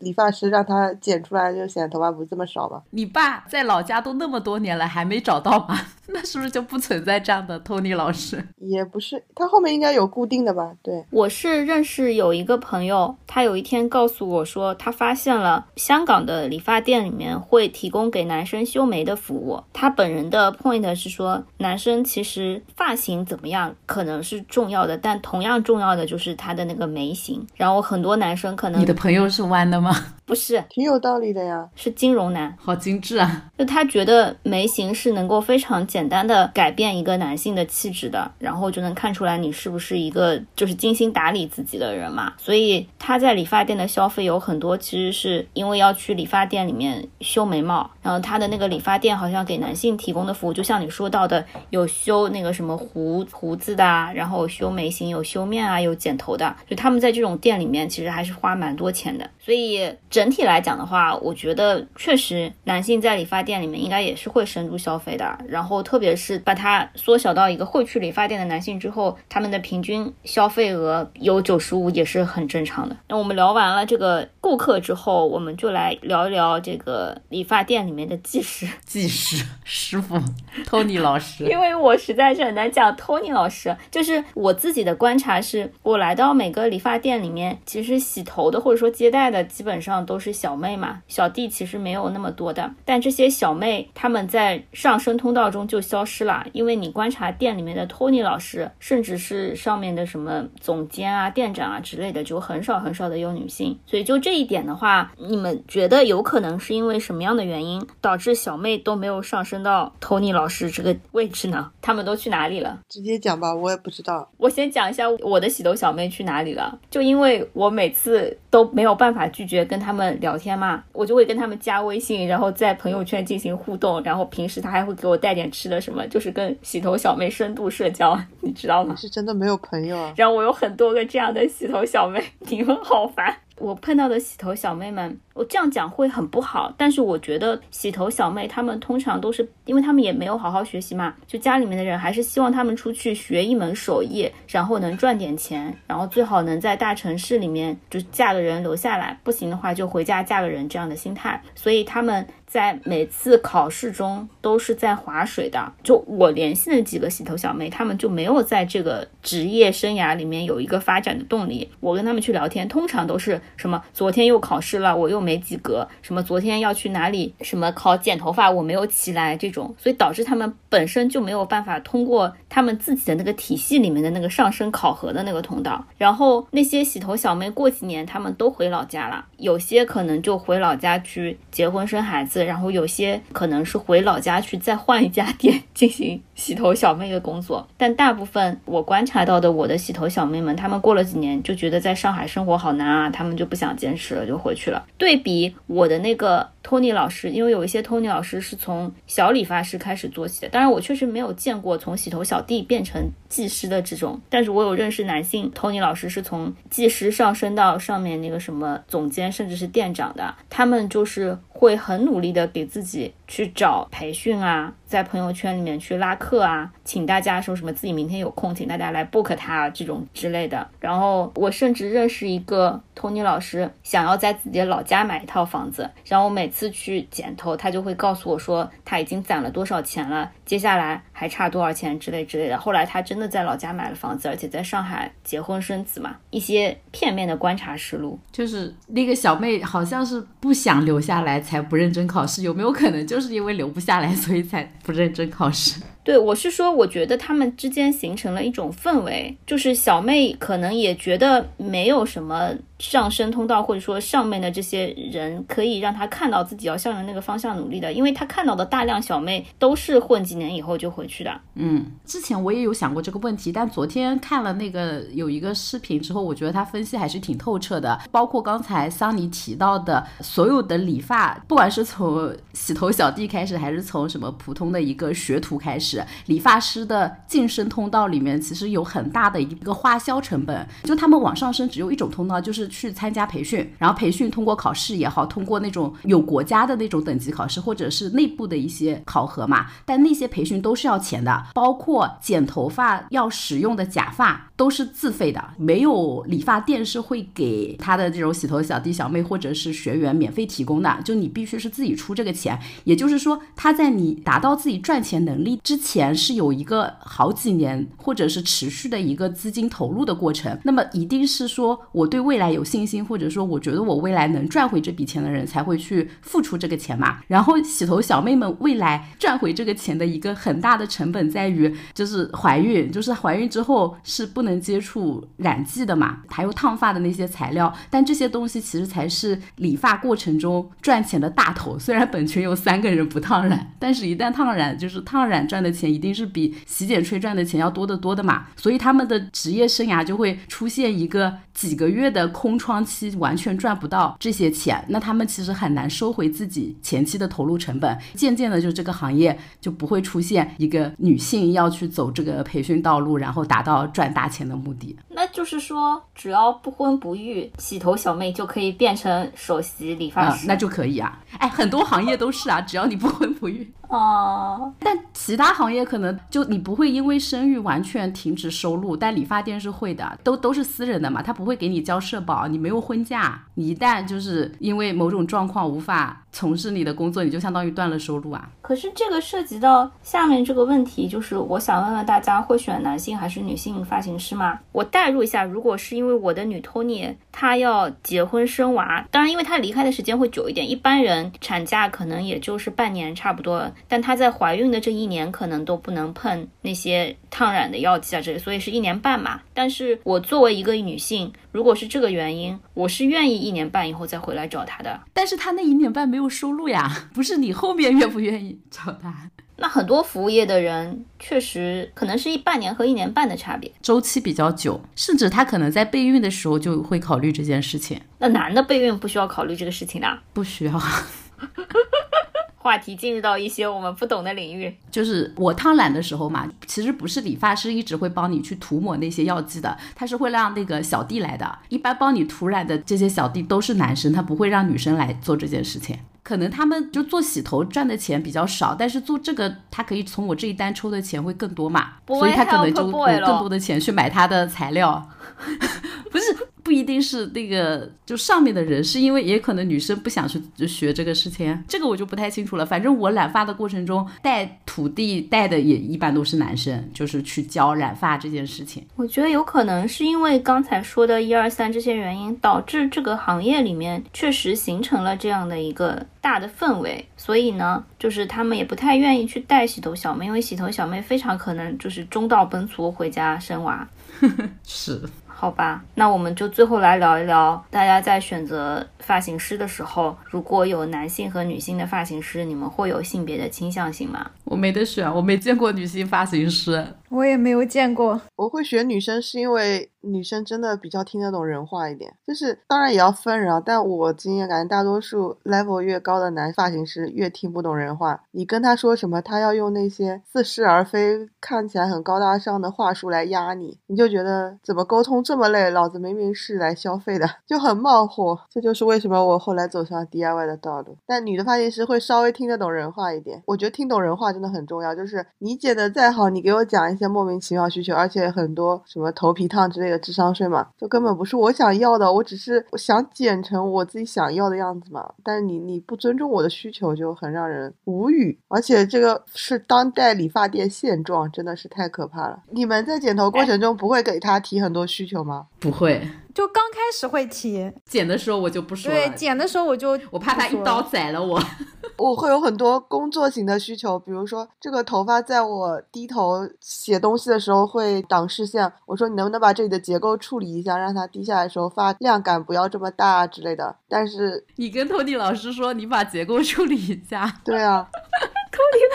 理发师，让他剪出来就显得头发不这么少吧。你爸在老家都那么多年了，还没找到吗？那是不是就不存在这样的 Tony 老师？也不是，他后面应该有固定的吧？对，我是认识有一个朋友，他有一天告诉我说，他发现了香港的理发店里面会提供给男生修眉的服务。他本人的 point 是说，男生其实发型怎么样可能是重要的，但同样重要的就是他的那个眉形。然后很多男生可能你的朋友是弯的吗？不是，挺有道理的呀，是金融男，好精致啊！就他觉得眉形是能够非常简单的改变一个男性的气质的，然后就能看出来你是不是一个就是精心打理自己的人嘛。所以他在理发店的消费有很多，其实是因为要去理发店里面修眉毛，然后他的那个理发店好像给男性提供的服务，就像你说到的，有修那个什么胡胡子的，然后修眉形，有修面啊，有剪头的，就他们在这种店里面其实还是花蛮多钱的，所以。整体来讲的话，我觉得确实男性在理发店里面应该也是会深入消费的。然后特别是把它缩小到一个会去理发店的男性之后，他们的平均消费额有九十五也是很正常的。那我们聊完了这个顾客之后，我们就来聊一聊这个理发店里面的技师。技师师傅，Tony 老师。因为我实在是很难讲 Tony 老师，就是我自己的观察是，我来到每个理发店里面，其实洗头的或者说接待的基本上。都是小妹嘛，小弟其实没有那么多的，但这些小妹他们在上升通道中就消失了，因为你观察店里面的托尼老师，甚至是上面的什么总监啊、店长啊之类的，就很少很少的有女性，所以就这一点的话，你们觉得有可能是因为什么样的原因导致小妹都没有上升到托尼老师这个位置呢？他们都去哪里了？直接讲吧，我也不知道。我先讲一下我的洗头小妹去哪里了，就因为我每次都没有办法拒绝跟他们。们聊天嘛，我就会跟他们加微信，然后在朋友圈进行互动，然后平时他还会给我带点吃的什么，就是跟洗头小妹深度社交，你知道吗？是真的没有朋友啊。然后我有很多个这样的洗头小妹，你们好烦。我碰到的洗头小妹们，我这样讲会很不好，但是我觉得洗头小妹她们通常都是，因为她们也没有好好学习嘛，就家里面的人还是希望她们出去学一门手艺，然后能赚点钱，然后最好能在大城市里面就嫁个人留下来，不行的话就回家嫁个人这样的心态，所以她们。在每次考试中都是在划水的。就我联系的几个洗头小妹，她们就没有在这个职业生涯里面有一个发展的动力。我跟她们去聊天，通常都是什么昨天又考试了，我又没及格；什么昨天要去哪里，什么考剪头发，我没有起来这种，所以导致她们本身就没有办法通过他们自己的那个体系里面的那个上升考核的那个通道。然后那些洗头小妹过几年，她们都回老家了，有些可能就回老家去结婚生孩子。然后有些可能是回老家去再换一家店 进行洗头小妹的工作，但大部分我观察到的我的洗头小妹们，她们过了几年就觉得在上海生活好难啊，她们就不想坚持了，就回去了。对比我的那个。托尼老师，因为有一些托尼老师是从小理发师开始做起的，当然我确实没有见过从洗头小弟变成技师的这种，但是我有认识男性托尼老师是从技师上升到上面那个什么总监，甚至是店长的，他们就是会很努力的给自己去找培训啊。在朋友圈里面去拉客啊，请大家说什么自己明天有空，请大家来 book 他这种之类的。然后我甚至认识一个托尼老师，想要在自己的老家买一套房子，然后我每次去剪头，他就会告诉我说他已经攒了多少钱了，接下来。还差多少钱之类之类的。后来他真的在老家买了房子，而且在上海结婚生子嘛，一些片面的观察实录。就是那个小妹好像是不想留下来才不认真考试，有没有可能就是因为留不下来，所以才不认真考试？对，我是说，我觉得他们之间形成了一种氛围，就是小妹可能也觉得没有什么上升通道，或者说上面的这些人可以让她看到自己要向着那个方向努力的，因为她看到的大量小妹都是混几年以后就回去的。嗯，之前我也有想过这个问题，但昨天看了那个有一个视频之后，我觉得他分析还是挺透彻的。包括刚才桑尼提到的所有的理发，不管是从洗头小弟开始，还是从什么普通的一个学徒开始。理发师的晋升通道里面，其实有很大的一个花销成本。就他们往上升只有一种通道，就是去参加培训，然后培训通过考试也好，通过那种有国家的那种等级考试，或者是内部的一些考核嘛。但那些培训都是要钱的，包括剪头发要使用的假发都是自费的，没有理发店是会给他的这种洗头小弟小妹或者是学员免费提供的，就你必须是自己出这个钱。也就是说，他在你达到自己赚钱能力之前。是有一个好几年或者是持续的一个资金投入的过程，那么一定是说我对未来有信心，或者说我觉得我未来能赚回这笔钱的人才会去付出这个钱嘛。然后洗头小妹们未来赚回这个钱的一个很大的成本在于就是怀孕，就是怀孕之后是不能接触染剂的嘛，还有烫发的那些材料，但这些东西其实才是理发过程中赚钱的大头。虽然本群有三个人不烫染，但是一旦烫染，就是烫染赚的的钱。一定是比洗剪吹赚的钱要多得多的嘛，所以他们的职业生涯就会出现一个几个月的空窗期，完全赚不到这些钱，那他们其实很难收回自己前期的投入成本。渐渐的，就这个行业就不会出现一个女性要去走这个培训道路，然后达到赚大钱的目的。那就是说，只要不婚不育，洗头小妹就可以变成首席理发师，那就可以啊。哎，很多行业都是啊，只要你不婚不育。哦，但其他行业可能就你不会因为生育完全停止收入，但理发店是会的，都都是私人的嘛，他不会给你交社保，你没有婚假，你一旦就是因为某种状况无法从事你的工作，你就相当于断了收入啊。可是这个涉及到下面这个问题，就是我想问问大家，会选男性还是女性发型师吗？我代入一下，如果是因为我的女 Tony 她要结婚生娃，当然因为她离开的时间会久一点，一般人产假可能也就是半年差不多。但她在怀孕的这一年，可能都不能碰那些烫染的药剂啊，这所以是一年半嘛。但是我作为一个女性，如果是这个原因，我是愿意一年半以后再回来找她的。但是她那一年半没有收入呀，不是你后面愿不愿意 找他？那很多服务业的人确实可能是一半年和一年半的差别，周期比较久，甚至他可能在备孕的时候就会考虑这件事情。那男的备孕不需要考虑这个事情的？不需要。话题进入到一些我们不懂的领域，就是我烫染的时候嘛，其实不是理发师一直会帮你去涂抹那些药剂的，他是会让那个小弟来的。一般帮你涂染的这些小弟都是男生，他不会让女生来做这件事情。可能他们就做洗头赚的钱比较少，但是做这个他可以从我这一单抽的钱会更多嘛，所以他可能就有更多的钱去买他的材料，不是。不一定是那个就上面的人，是因为也可能女生不想去学这个事情，这个我就不太清楚了。反正我染发的过程中带徒弟带的也一般都是男生，就是去教染发这件事情。我觉得有可能是因为刚才说的一二三这些原因，导致这个行业里面确实形成了这样的一个大的氛围，所以呢，就是他们也不太愿意去带洗头小妹，因为洗头小妹非常可能就是中道奔殂回家生娃。是。好吧，那我们就最后来聊一聊，大家在选择发型师的时候，如果有男性和女性的发型师，你们会有性别的倾向性吗？我没得选，我没见过女性发型师。我也没有见过，我会选女生是因为女生真的比较听得懂人话一点，就是当然也要分人啊。但我经验感觉大多数 level 越高的男发型师越听不懂人话，你跟他说什么，他要用那些似是而非、看起来很高大上的话术来压你，你就觉得怎么沟通这么累？老子明明是来消费的，就很冒火。这就是为什么我后来走上 DIY 的道路。但女的发型师会稍微听得懂人话一点，我觉得听懂人话真的很重要。就是你剪的再好，你给我讲一。些莫名其妙需求，而且很多什么头皮烫之类的智商税嘛，就根本不是我想要的，我只是想剪成我自己想要的样子嘛。但是你你不尊重我的需求，就很让人无语。而且这个是当代理发店现状，真的是太可怕了。你们在剪头过程中不会给他提很多需求吗？不会，就刚开始会提，剪的时候我就不说了，对，剪的时候我就我怕他一刀宰了我。我会有很多工作型的需求，比如说这个头发在我低头写东西的时候会挡视线，我说你能不能把这里的结构处理一下，让它低下来的时候发量感不要这么大之类的。但是你跟托尼老师说，你把结构处理一下。对啊，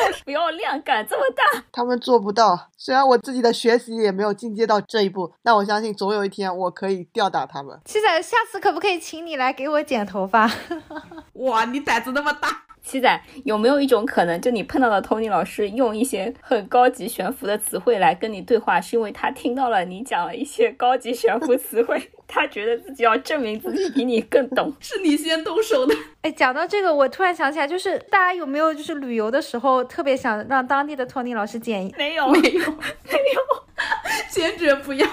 老师不要量感这么大，他们做不到。虽然我自己的学习也没有进阶到这一步，但我相信总有一天我可以吊打他们。七仔，下次可不可以请你来给我剪头发？哇，你胆子那么大！七仔，有没有一种可能，就你碰到的 Tony 老师用一些很高级悬浮的词汇来跟你对话，是因为他听到了你讲了一些高级悬浮词汇，他觉得自己要证明自己比你更懂，是你先动手的。哎，讲到这个，我突然想起来，就是大家有没有就是旅游的时候特别想让当地的 Tony 老师剪？没有，没有，没有，坚决不要。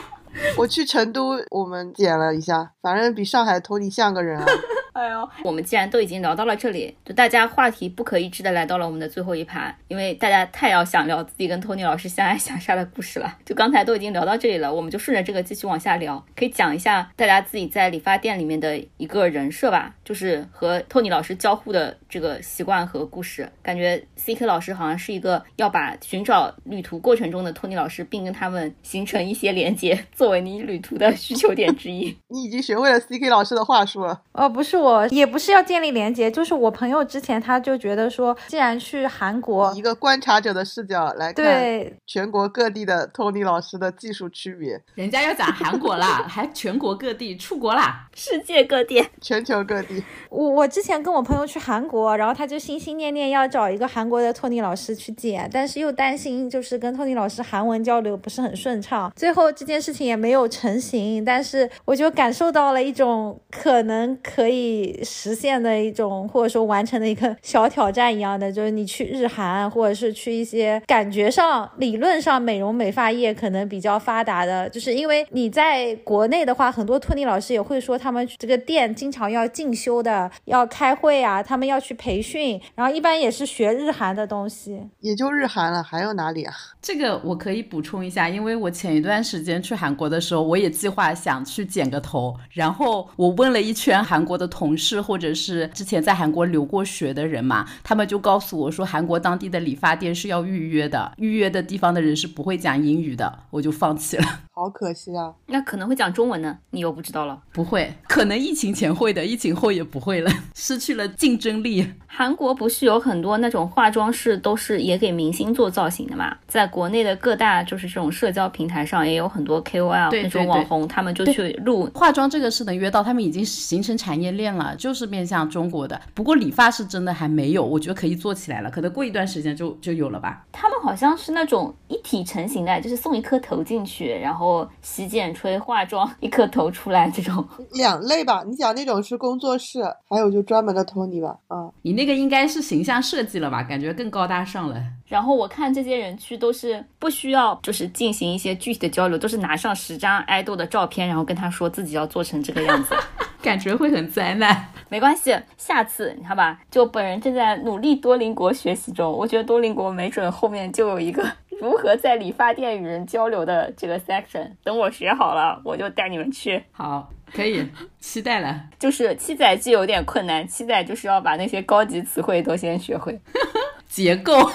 我去成都，我们剪了一下，反正比上海的托尼像个人啊。哎呦，我们既然都已经聊到了这里，就大家话题不可一致的来到了我们的最后一盘，因为大家太要想聊自己跟托尼老师相爱相杀的故事了。就刚才都已经聊到这里了，我们就顺着这个继续往下聊，可以讲一下大家自己在理发店里面的一个人设吧，就是和托尼老师交互的这个习惯和故事。感觉 C K 老师好像是一个要把寻找旅途过程中的托尼老师，并跟他们形成一些连接，作为你旅途的需求点之一。你已经学会了 C K 老师的话术了。哦，不是我，也不是要建立连接，就是我朋友之前他就觉得说，既然去韩国，一个观察者的视角来看对全国各地的托尼老师的技术区别，人家要讲韩国啦，还全国各地出国啦，世界各地。全球各地。我我之前跟我朋友去韩国，然后他就心心念念要找一个韩国的托尼老师去剪，但是又担心就是跟托尼老师韩文交流不是很顺畅，最后这件事情也没有成型。但是我就感受到了一种可能可以实现的一种，或者说完成的一个小挑战一样的，就是你去日韩，或者是去一些感觉上、理论上美容美发业可能比较发达的，就是因为你在国内的话，很多托尼老师也会说他们这个店经常要进修的，要开会啊，他们要去培训，然后一般也是学日韩的东西。也就日韩了，还有哪里啊？这个我可以补充一下，因为我前一段时间去韩国的时候，我也计划想去剪个头，然后我问了一圈韩国的同事，或者是之前在韩国留过学的人嘛，他们就告诉我说，韩国当地的理发店是要预约的，预约的地方的人是不会讲英语的，我就放弃了。好可惜啊！那可能会讲中文呢，你又不知道了。不会，可能疫情前会的，疫情后也不会了，失去了竞争力。韩国不是有很多那种化妆室都是也给明星做造型的嘛？在国内的各大就是这种社交平台上也有很多 KOL 那种网红，他们就去录。化妆这个是能约到，他们已经形成产业链了，就是面向中国的。不过理发是真的还没有，我觉得可以做起来了，可能过一段时间就就有了吧。他们好像是那种一体成型的，就是送一颗头进去，然后洗剪吹化妆一颗头出来这种。两类吧，你讲那种是工作室，还有就专门的托尼吧，啊、你那个应该是形象设计了吧？感觉更高大上了。然后我看这些人去都是不需要就是进行一些具体的交流，都是拿上十张爱豆的照片，然后跟他说自己要做成这个样子。感觉会很灾难。没关系，下次你看吧，就本人正在努力多邻国学习中，我觉得多邻国没准后面就有一个如何在理发店与人交流的这个 section。等我学好了，我就带你们去。好，可以，期待了。就是七仔记有点困难，七仔就是要把那些高级词汇都先学会。结构，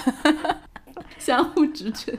相互支撑。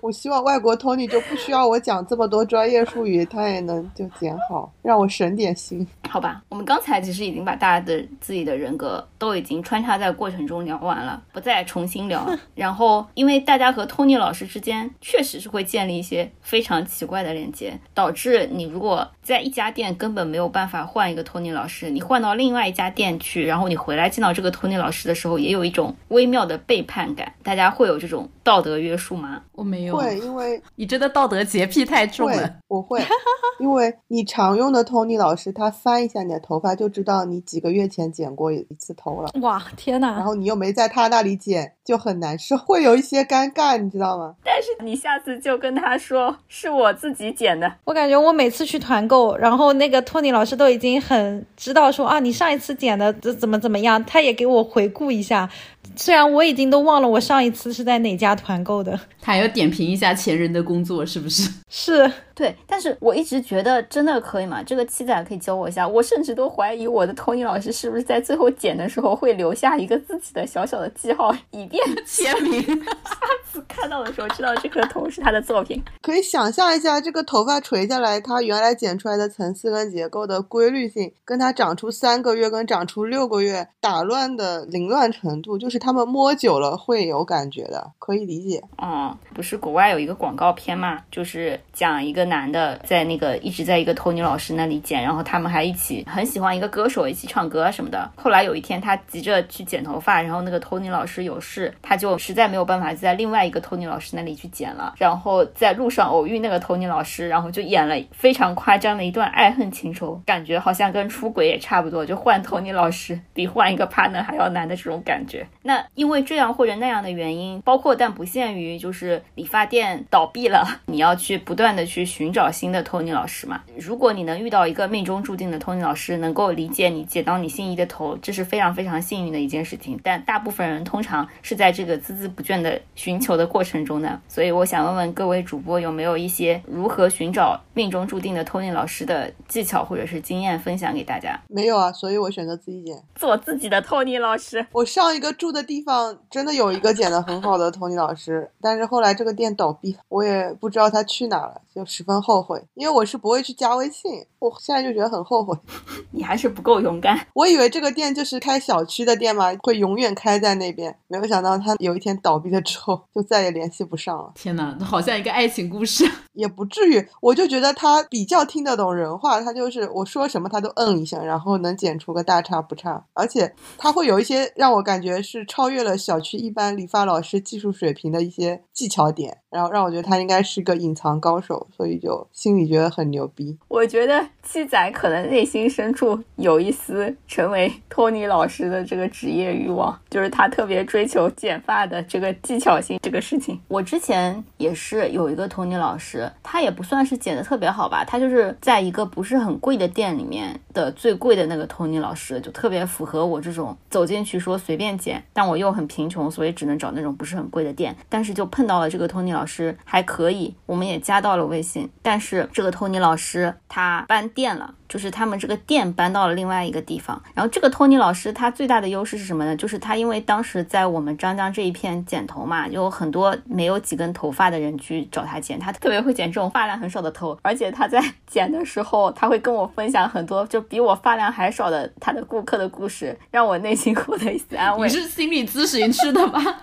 我希望外国托尼就不需要我讲这么多专业术语，他也能就剪好，让我省点心。好吧，我们刚才其实已经把大家的自己的人格都已经穿插在过程中聊完了，不再重新聊。然后，因为大家和托尼老师之间确实是会建立一些非常奇怪的连接，导致你如果在一家店根本没有办法换一个托尼老师，你换到另外一家店去，然后你回来见到这个托尼老师的时候，也有一种微妙的背叛感。大家会有这种道德约束吗？我没有，会，因为你真的道德洁癖太重会了。，我会，因为你常用的托尼老师，他翻一下你的头发，就知道你几个月前剪过一次头了。哇，天哪！然后你又没在他那里剪，就很难受，会有一些尴尬，你知道吗？但是你下次就跟他说是我自己剪的。我感觉我每次去团购，然后那个托尼老师都已经很知道说啊，你上一次剪的怎怎么怎么样，他也给我回顾一下。虽然我已经都忘了我上一次是在哪家团购的，他要点评一下前人的工作，是不是？是对，但是我一直觉得真的可以吗？这个七仔可以教我一下。我甚至都怀疑我的 Tony 老师是不是在最后剪的时候会留下一个自己的小小的记号，以便 签名。下次看到的时候知道这颗头是他的作品。可以想象一下，这个头发垂下来，它原来剪出来的层次跟结构的规律性，跟它长出三个月跟长出六个月打乱的凌乱程度，就是是他们摸久了会有感觉的，可以理解。嗯，不是国外有一个广告片嘛，就是讲一个男的在那个一直在一个托尼老师那里剪，然后他们还一起很喜欢一个歌手，一起唱歌什么的。后来有一天他急着去剪头发，然后那个托尼老师有事，他就实在没有办法在另外一个托尼老师那里去剪了。然后在路上偶遇那个托尼老师，然后就演了非常夸张的一段爱恨情仇，感觉好像跟出轨也差不多，就换托尼老师比换一个 partner 还要难的这种感觉。那因为这样或者那样的原因，包括但不限于就是理发店倒闭了，你要去不断的去寻找新的 Tony 老师嘛。如果你能遇到一个命中注定的 Tony 老师，能够理解你剪到你心仪的头，这是非常非常幸运的一件事情。但大部分人通常是在这个孜孜不倦的寻求的过程中呢，所以我想问问各位主播有没有一些如何寻找命中注定的 Tony 老师的技巧或者是经验分享给大家？没有啊，所以我选择自己剪。做自己的 Tony 老师。我上一个住的地方真的有一个剪得很好的 Tony 老师，但是后来这个店倒闭，我也不知道他去哪了，就十分后悔。因为我是不会去加微信，我现在就觉得很后悔。你还是不够勇敢。我以为这个店就是开小区的店嘛，会永远开在那边，没有想到他有一天倒闭了之后，就再也联系不上了。天哪，好像一个爱情故事。也不至于，我就觉得他比较听得懂人话，他就是我说什么他都嗯一下，然后能剪出个大差不差，而且他会有一些让我感觉是超越了小区一般理发老师技术水平的一些技巧点，然后让我觉得他应该是个隐藏高手，所以就心里觉得很牛逼。我觉得七仔可能内心深处有一丝成为托尼老师的这个职业欲望，就是他特别追求剪发的这个技巧性这个事情。我之前也是有一个托尼老师。他也不算是剪的特别好吧，他就是在一个不是很贵的店里面的最贵的那个托尼老师，就特别符合我这种走进去说随便剪，但我又很贫穷，所以只能找那种不是很贵的店。但是就碰到了这个托尼老师还可以，我们也加到了微信。但是这个托尼老师他搬店了。就是他们这个店搬到了另外一个地方，然后这个托尼老师他最大的优势是什么呢？就是他因为当时在我们张江这一片剪头嘛，有很多没有几根头发的人去找他剪，他特别会剪这种发量很少的头，而且他在剪的时候，他会跟我分享很多就比我发量还少的他的顾客的故事，让我内心获得一丝安慰。你是心理咨询师的吗？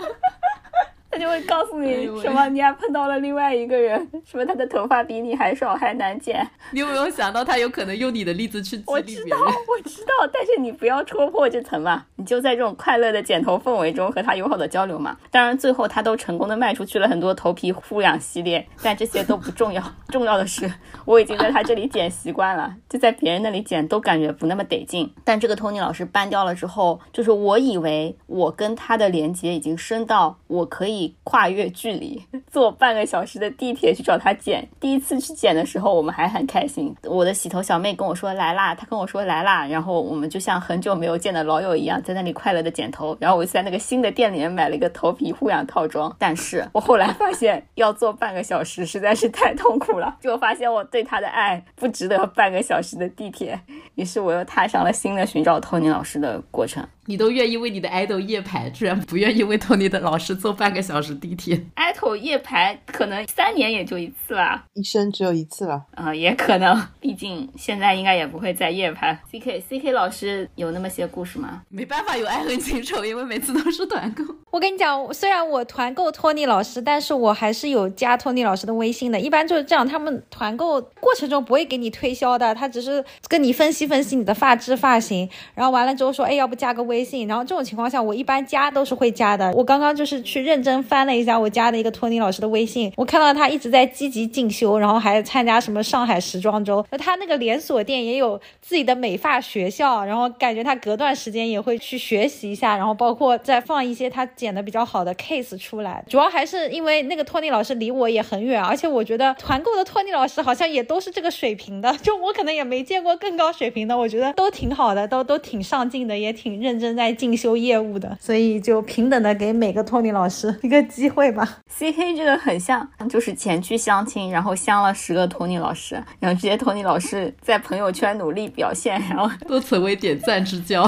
他就会告诉你什么，你还碰到了另外一个人，什么他的头发比你还少，还难剪。你有没有想到他有可能用你的例子去激励别人？我知道，我知道，但是你不要戳破这层嘛，你就在这种快乐的剪头氛围中和他友好的交流嘛。当然，最后他都成功的卖出去了很多头皮护养系列，但这些都不重要，重要的是我已经在他这里剪习惯了，就在别人那里剪都感觉不那么得劲。但这个托尼老师搬掉了之后，就是我以为我跟他的连接已经深到我可以。跨越距离 坐半个小时的地铁去找他剪。第一次去剪的时候，我们还很开心。我的洗头小妹跟我说来啦，她跟我说来啦，然后我们就像很久没有见的老友一样，在那里快乐的剪头。然后我就在那个新的店里面买了一个头皮护养套装。但是我后来发现要坐半个小时实在是太痛苦了，就发现我对他的爱不值得半个小时的地铁。于是我又踏上了新的寻找托尼老师的过程。你都愿意为你的 idol 夜排，居然不愿意为托尼的老师坐半个小时地铁？idol 夜排可能三年也就一次吧，一生只有一次了啊，也可能，毕竟现在应该也不会再夜排。C K C K 老师有那么些故事吗？没办法，有爱恨情仇，因为每次都是团购。我跟你讲，虽然我团购托尼老师，但是我还是有加托尼老师的微信的。一般就是这样，他们团购过程中不会给你推销的，他只是跟你分析分析你的发质、发型，然后完了之后说，哎，要不加个微。微信，然后这种情况下，我一般加都是会加的。我刚刚就是去认真翻了一下我加的一个托尼老师的微信，我看到他一直在积极进修，然后还参加什么上海时装周，他那个连锁店也有自己的美发学校，然后感觉他隔段时间也会去学习一下，然后包括再放一些他剪的比较好的 case 出来。主要还是因为那个托尼老师离我也很远，而且我觉得团购的托尼老师好像也都是这个水平的，就我可能也没见过更高水平的，我觉得都挺好的，都都挺上进的，也挺认真在进修业务的，所以就平等的给每个托尼老师一个机会吧。C K 这个很像，就是前去相亲，然后相了十个托尼老师，然后这些托尼老师在朋友圈努力表现，然后都成为点赞之交。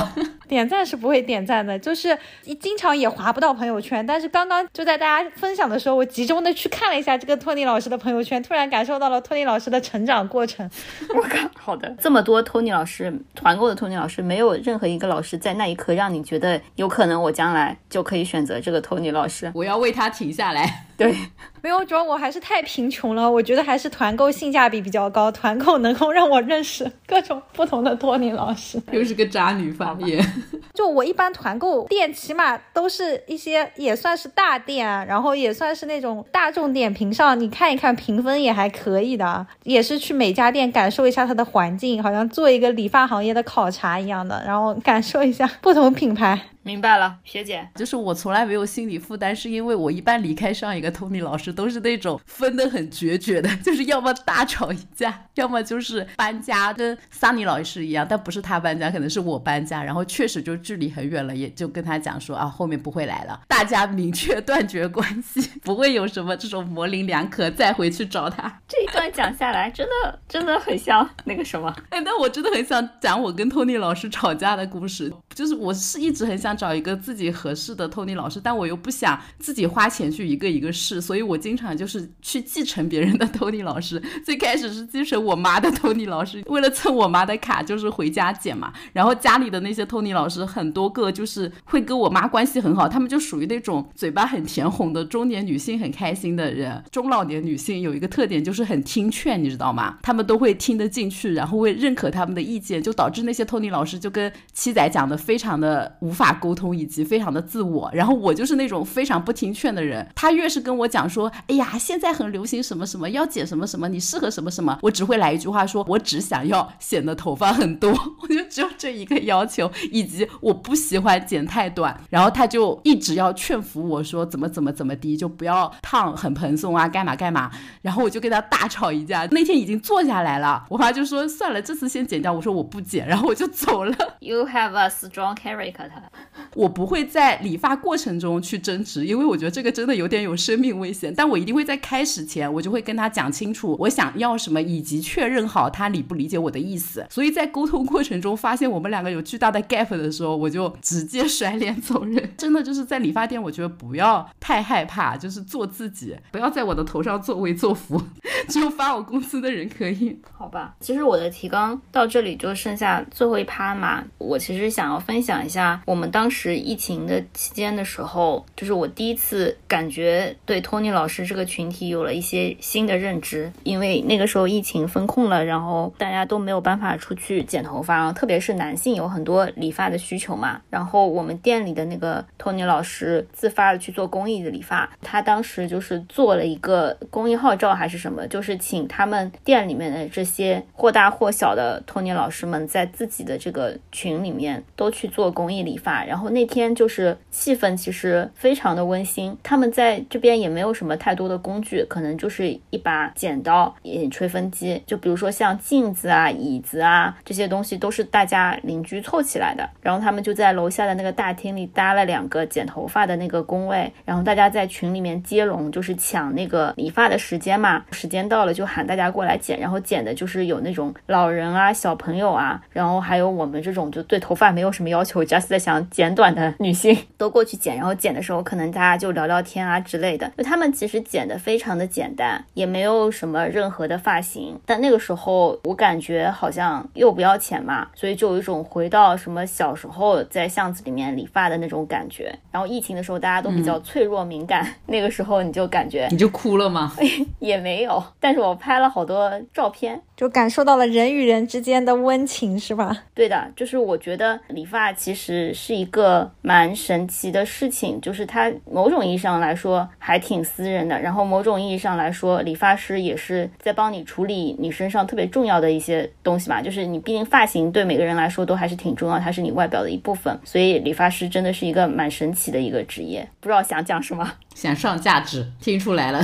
点赞是不会点赞的，就是经常也划不到朋友圈。但是刚刚就在大家分享的时候，我集中的去看了一下这个托尼老师的朋友圈，突然感受到了托尼老师的成长过程。我靠，好的，这么多托尼老师团购的托尼老师，没有任何一个老师在那一刻让你觉得有可能我将来就可以选择这个托尼老师，我要为他停下来。对，没有，主要我还是太贫穷了。我觉得还是团购性价比比较高，团购能够让我认识各种不同的托尼老师。又是个渣女发言。就我一般团购店，起码都是一些也算是大店，然后也算是那种大众点评上，你看一看评分也还可以的，也是去每家店感受一下它的环境，好像做一个理发行业的考察一样的，然后感受一下不同品牌。明白了，学姐，就是我从来没有心理负担，是因为我一般离开上一个 Tony 老师都是那种分得很决绝的，就是要么大吵一架，要么就是搬家，跟 Sunny 老师一样，但不是他搬家，可能是我搬家，然后确实就距离很远了，也就跟他讲说啊，后面不会来了，大家明确断绝关系，不会有什么这种模棱两可再回去找他。这一段讲下来，真的真的很像那个什么，哎，但我真的很想讲我跟 Tony 老师吵架的故事，就是我是一直很想。找一个自己合适的托尼老师，但我又不想自己花钱去一个一个试，所以我经常就是去继承别人的托尼老师。最开始是继承我妈的托尼老师，为了蹭我妈的卡，就是回家剪嘛。然后家里的那些托尼老师很多个就是会跟我妈关系很好，他们就属于那种嘴巴很甜红的中年女性，很开心的人。中老年女性有一个特点就是很听劝，你知道吗？他们都会听得进去，然后会认可他们的意见，就导致那些托尼老师就跟七仔讲的非常的无法沟通，以及非常的自我，然后我就是那种非常不听劝的人。他越是跟我讲说，哎呀，现在很流行什么什么，要剪什么什么，你适合什么什么，我只会来一句话，说我只想要显得头发很多，我就只有这一个要求，以及我不喜欢剪太短。然后他就一直要劝服我说，怎么怎么怎么的，就不要烫很蓬松啊，干嘛干嘛。然后我就跟他大吵一架。那天已经坐下来了，我妈就说算了，这次先剪掉。我说我不剪，然后我就走了。You have a strong character。我不会在理发过程中去争执，因为我觉得这个真的有点有生命危险。但我一定会在开始前，我就会跟他讲清楚我想要什么，以及确认好他理不理解我的意思。所以在沟通过程中，发现我们两个有巨大的 gap 的时候，我就直接甩脸走人。真的就是在理发店，我觉得不要太害怕，就是做自己，不要在我的头上作威作福。只有发我工资的人可以，好吧？其实我的提纲到这里就剩下最后一趴嘛。我其实想要分享一下我们当时疫情的期间的时候，就是我第一次感觉对托尼老师这个群体有了一些新的认知。因为那个时候疫情封控了，然后大家都没有办法出去剪头发，然后特别是男性有很多理发的需求嘛。然后我们店里的那个托尼老师自发的去做公益的理发，他当时就是做了一个公益号召还是什么。就是请他们店里面的这些或大或小的托尼老师们，在自己的这个群里面都去做公益理发。然后那天就是气氛其实非常的温馨。他们在这边也没有什么太多的工具，可能就是一把剪刀、吹风机。就比如说像镜子啊、椅子啊这些东西，都是大家邻居凑起来的。然后他们就在楼下的那个大厅里搭了两个剪头发的那个工位，然后大家在群里面接龙，就是抢那个理发的时间嘛，时间。到了就喊大家过来剪，然后剪的就是有那种老人啊、小朋友啊，然后还有我们这种就对头发没有什么要求，just 在想剪短的女性 都过去剪。然后剪的时候，可能大家就聊聊天啊之类的。就他们其实剪的非常的简单，也没有什么任何的发型。但那个时候我感觉好像又不要钱嘛，所以就有一种回到什么小时候在巷子里面理发的那种感觉。然后疫情的时候大家都比较脆弱敏感，那个时候你就感觉你就哭了吗？也没有。但是我拍了好多照片，就感受到了人与人之间的温情，是吧？对的，就是我觉得理发。其实是一个蛮神奇的事情，就是它某种意义上来说还挺私人的，然后某种意义上来说，理发师也是在帮你处理你身上特别重要的一些东西嘛。就是你毕竟发型对每个人来说都还是挺重要，它是你外表的一部分，所以理发师真的是一个蛮神奇的一个职业。不知道想讲什么？想上价值，听出来了。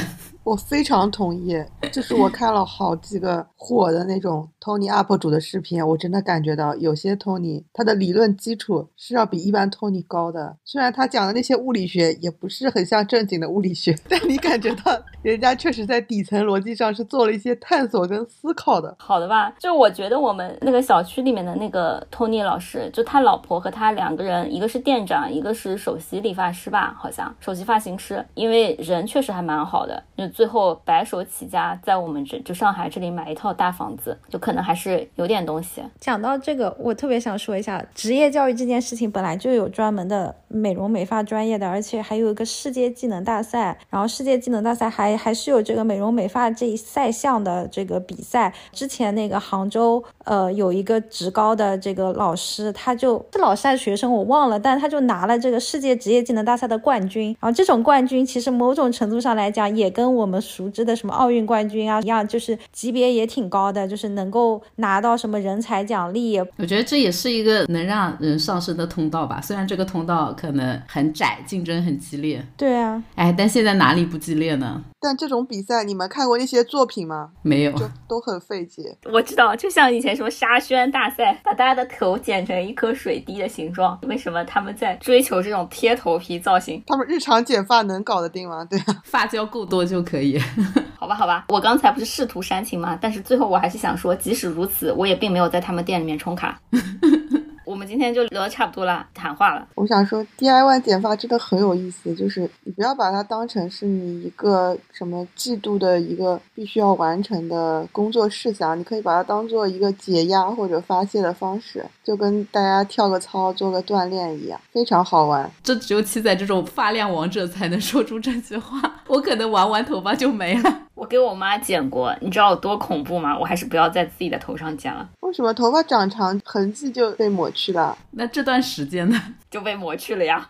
我非常同意，就是我看了好几个火的那种 Tony UP 主的视频，我真的感觉到有些 Tony 他的理论基础是要比一般 Tony 高的。虽然他讲的那些物理学也不是很像正经的物理学，但你感觉到人家确实在底层逻辑上是做了一些探索跟思考的。好的吧，就我觉得我们那个小区里面的那个 Tony 老师，就他老婆和他两个人，一个是店长，一个是首席理发师吧，好像首席发型师，因为人确实还蛮好的。就最后白手起家，在我们这就上海这里买一套大房子，就可能还是有点东西。讲到这个，我特别想说一下，职业教育这件事情本来就有专门的美容美发专业的，而且还有一个世界技能大赛，然后世界技能大赛还还是有这个美容美发这一赛项的这个比赛。之前那个杭州，呃，有一个职高的这个老师，他就是老师还是学生我忘了，但他就拿了这个世界职业技能大赛的冠军。然后这种冠军其实某种程度上来讲，也跟我们熟知的什么奥运冠军啊一样，就是级别也挺高的，就是能够拿到什么人才奖励。我觉得这也是一个能让人上升的通道吧，虽然这个通道可能很窄，竞争很激烈。对啊，哎，但现在哪里不激烈呢？但这种比赛，你们看过那些作品吗？没有，就都很费解。我知道，就像以前什么沙宣大赛，把大家的头剪成一颗水滴的形状，为什么他们在追求这种贴头皮造型？他们日常剪发能搞得定吗？对啊，发胶够多就可以。好吧，好吧，我刚才不是试图煽情吗？但是最后我还是想说，即使如此，我也并没有在他们店里面充卡。我们今天就聊的差不多了，谈话了。我想说，DIY 剪发真的很有意思，就是你不要把它当成是你一个什么季度的一个必须要完成的工作事项，你可以把它当做一个解压或者发泄的方式，就跟大家跳个操、做个锻炼一样，非常好玩。这只有七仔这种发量王者才能说出这句话，我可能玩完头发就没了。我给我妈剪过，你知道有多恐怖吗？我还是不要在自己的头上剪了。为什么头发长长，痕迹就被抹去了？那这段时间呢？就被抹去了呀。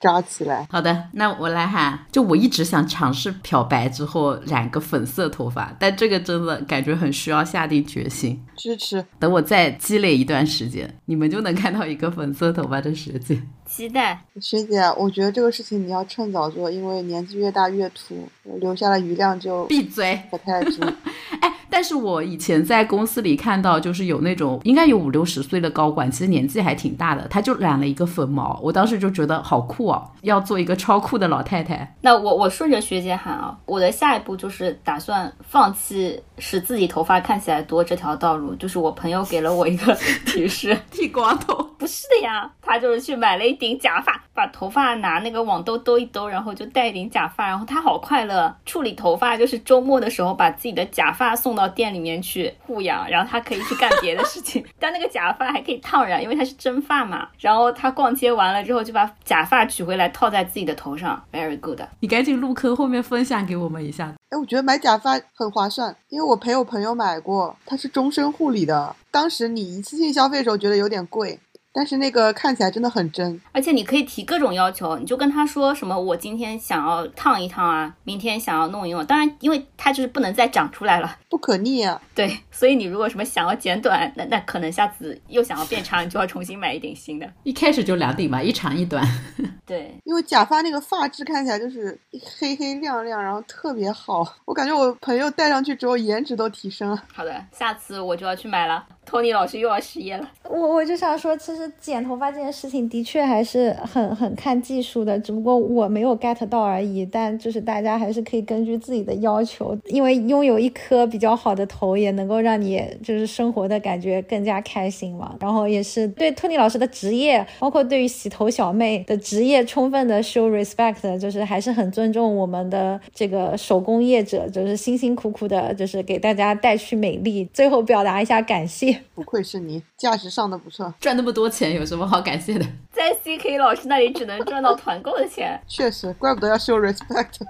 扎起来。好的，那我来喊。就我一直想尝试漂白之后染个粉色头发，但这个真的感觉很需要下定决心。支持。等我再积累一段时间，你们就能看到一个粉色头发的学姐。期待。学姐，我觉得这个事情你要趁早做，因为年纪越大越秃，留下的余量就闭嘴不太足。哎，但是我以前在公司里看到，就是有那种应该有五六十岁的高管，其实年纪还挺大的，他就染了一个粉毛，我当时就觉得好酷哦，要做一个超酷的老太太。那我我顺着学姐喊啊，我的下一步就是打算放弃使自己头发看起来多这条道路，就是我朋友给了我一个 提示，剃光头。不是的呀，他就是去买了一顶假发，把头发拿那个网兜兜一兜，然后就戴一顶假发，然后他好快乐。处理头发就是周末的时候把自己的假发送到店里面去护养，然后他可以去干别的事情。但那个假发还可以烫染，因为它是真发嘛。然后他逛街完了之后就把假发取回来套在自己的头上，very good。你赶紧入坑，后面分享给我们一下。哎，我觉得买假发很划算，因为我陪我朋友买过，它是终身护理的。当时你一次性消费的时候觉得有点贵。但是那个看起来真的很真，而且你可以提各种要求，你就跟他说什么，我今天想要烫一烫啊，明天想要弄一弄。当然，因为它就是不能再长出来了，不可逆啊。对，所以你如果什么想要剪短，那那可能下次又想要变长，你就要重新买一顶新的。一开始就两顶吧，一长一短。对，因为假发那个发质看起来就是黑黑亮亮，然后特别好，我感觉我朋友戴上去之后颜值都提升了。好的，下次我就要去买了。托尼老师又要失业了。我我就想说，其实剪头发这件事情的确还是很很看技术的，只不过我没有 get 到而已。但就是大家还是可以根据自己的要求，因为拥有一颗比较好的头，也能够让你就是生活的感觉更加开心嘛。然后也是对托尼老师的职业，包括对于洗头小妹的职业，充分的 show respect，就是还是很尊重我们的这个手工业者，就是辛辛苦苦的，就是给大家带去美丽。最后表达一下感谢。不愧是你，价值上的不错，赚那么多钱有什么好感谢的？在 CK 老师那里只能赚到团购的钱。确实，怪不得要秀 respect。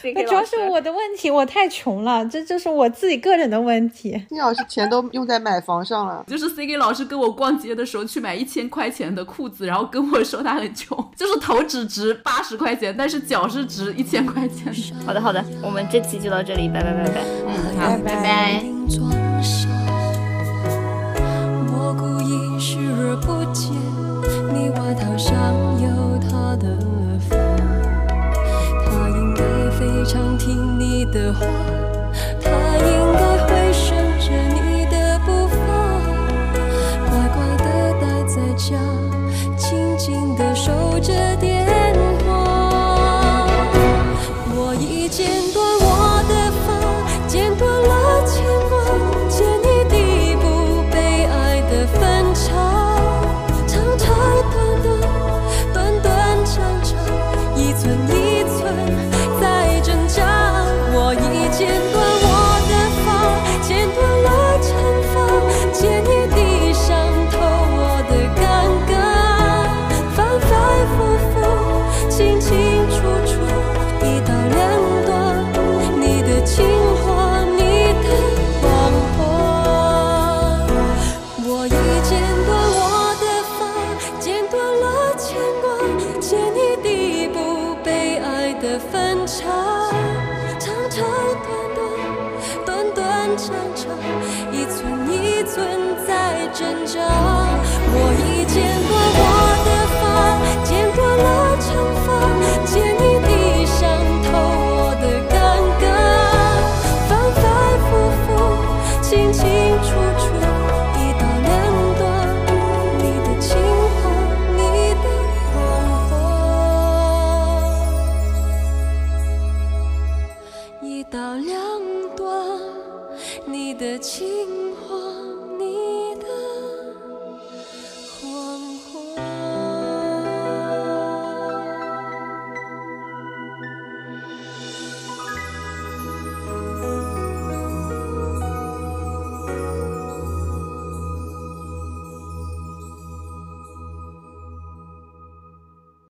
CK 主要是我的问题，我太穷了，这就是我自己个人的问题。金老师钱都用在买房上了，就是 C K 老师跟我逛街的时候去买一千块钱的裤子，然后跟我说他很穷，就是头只值八十块钱，但是脚是值一千块钱的。好的好的，我们这期就到这里，拜拜拜拜。嗯，好，拜拜。我故意视而不见，你外套上有他的发，他应该非常听你的话，他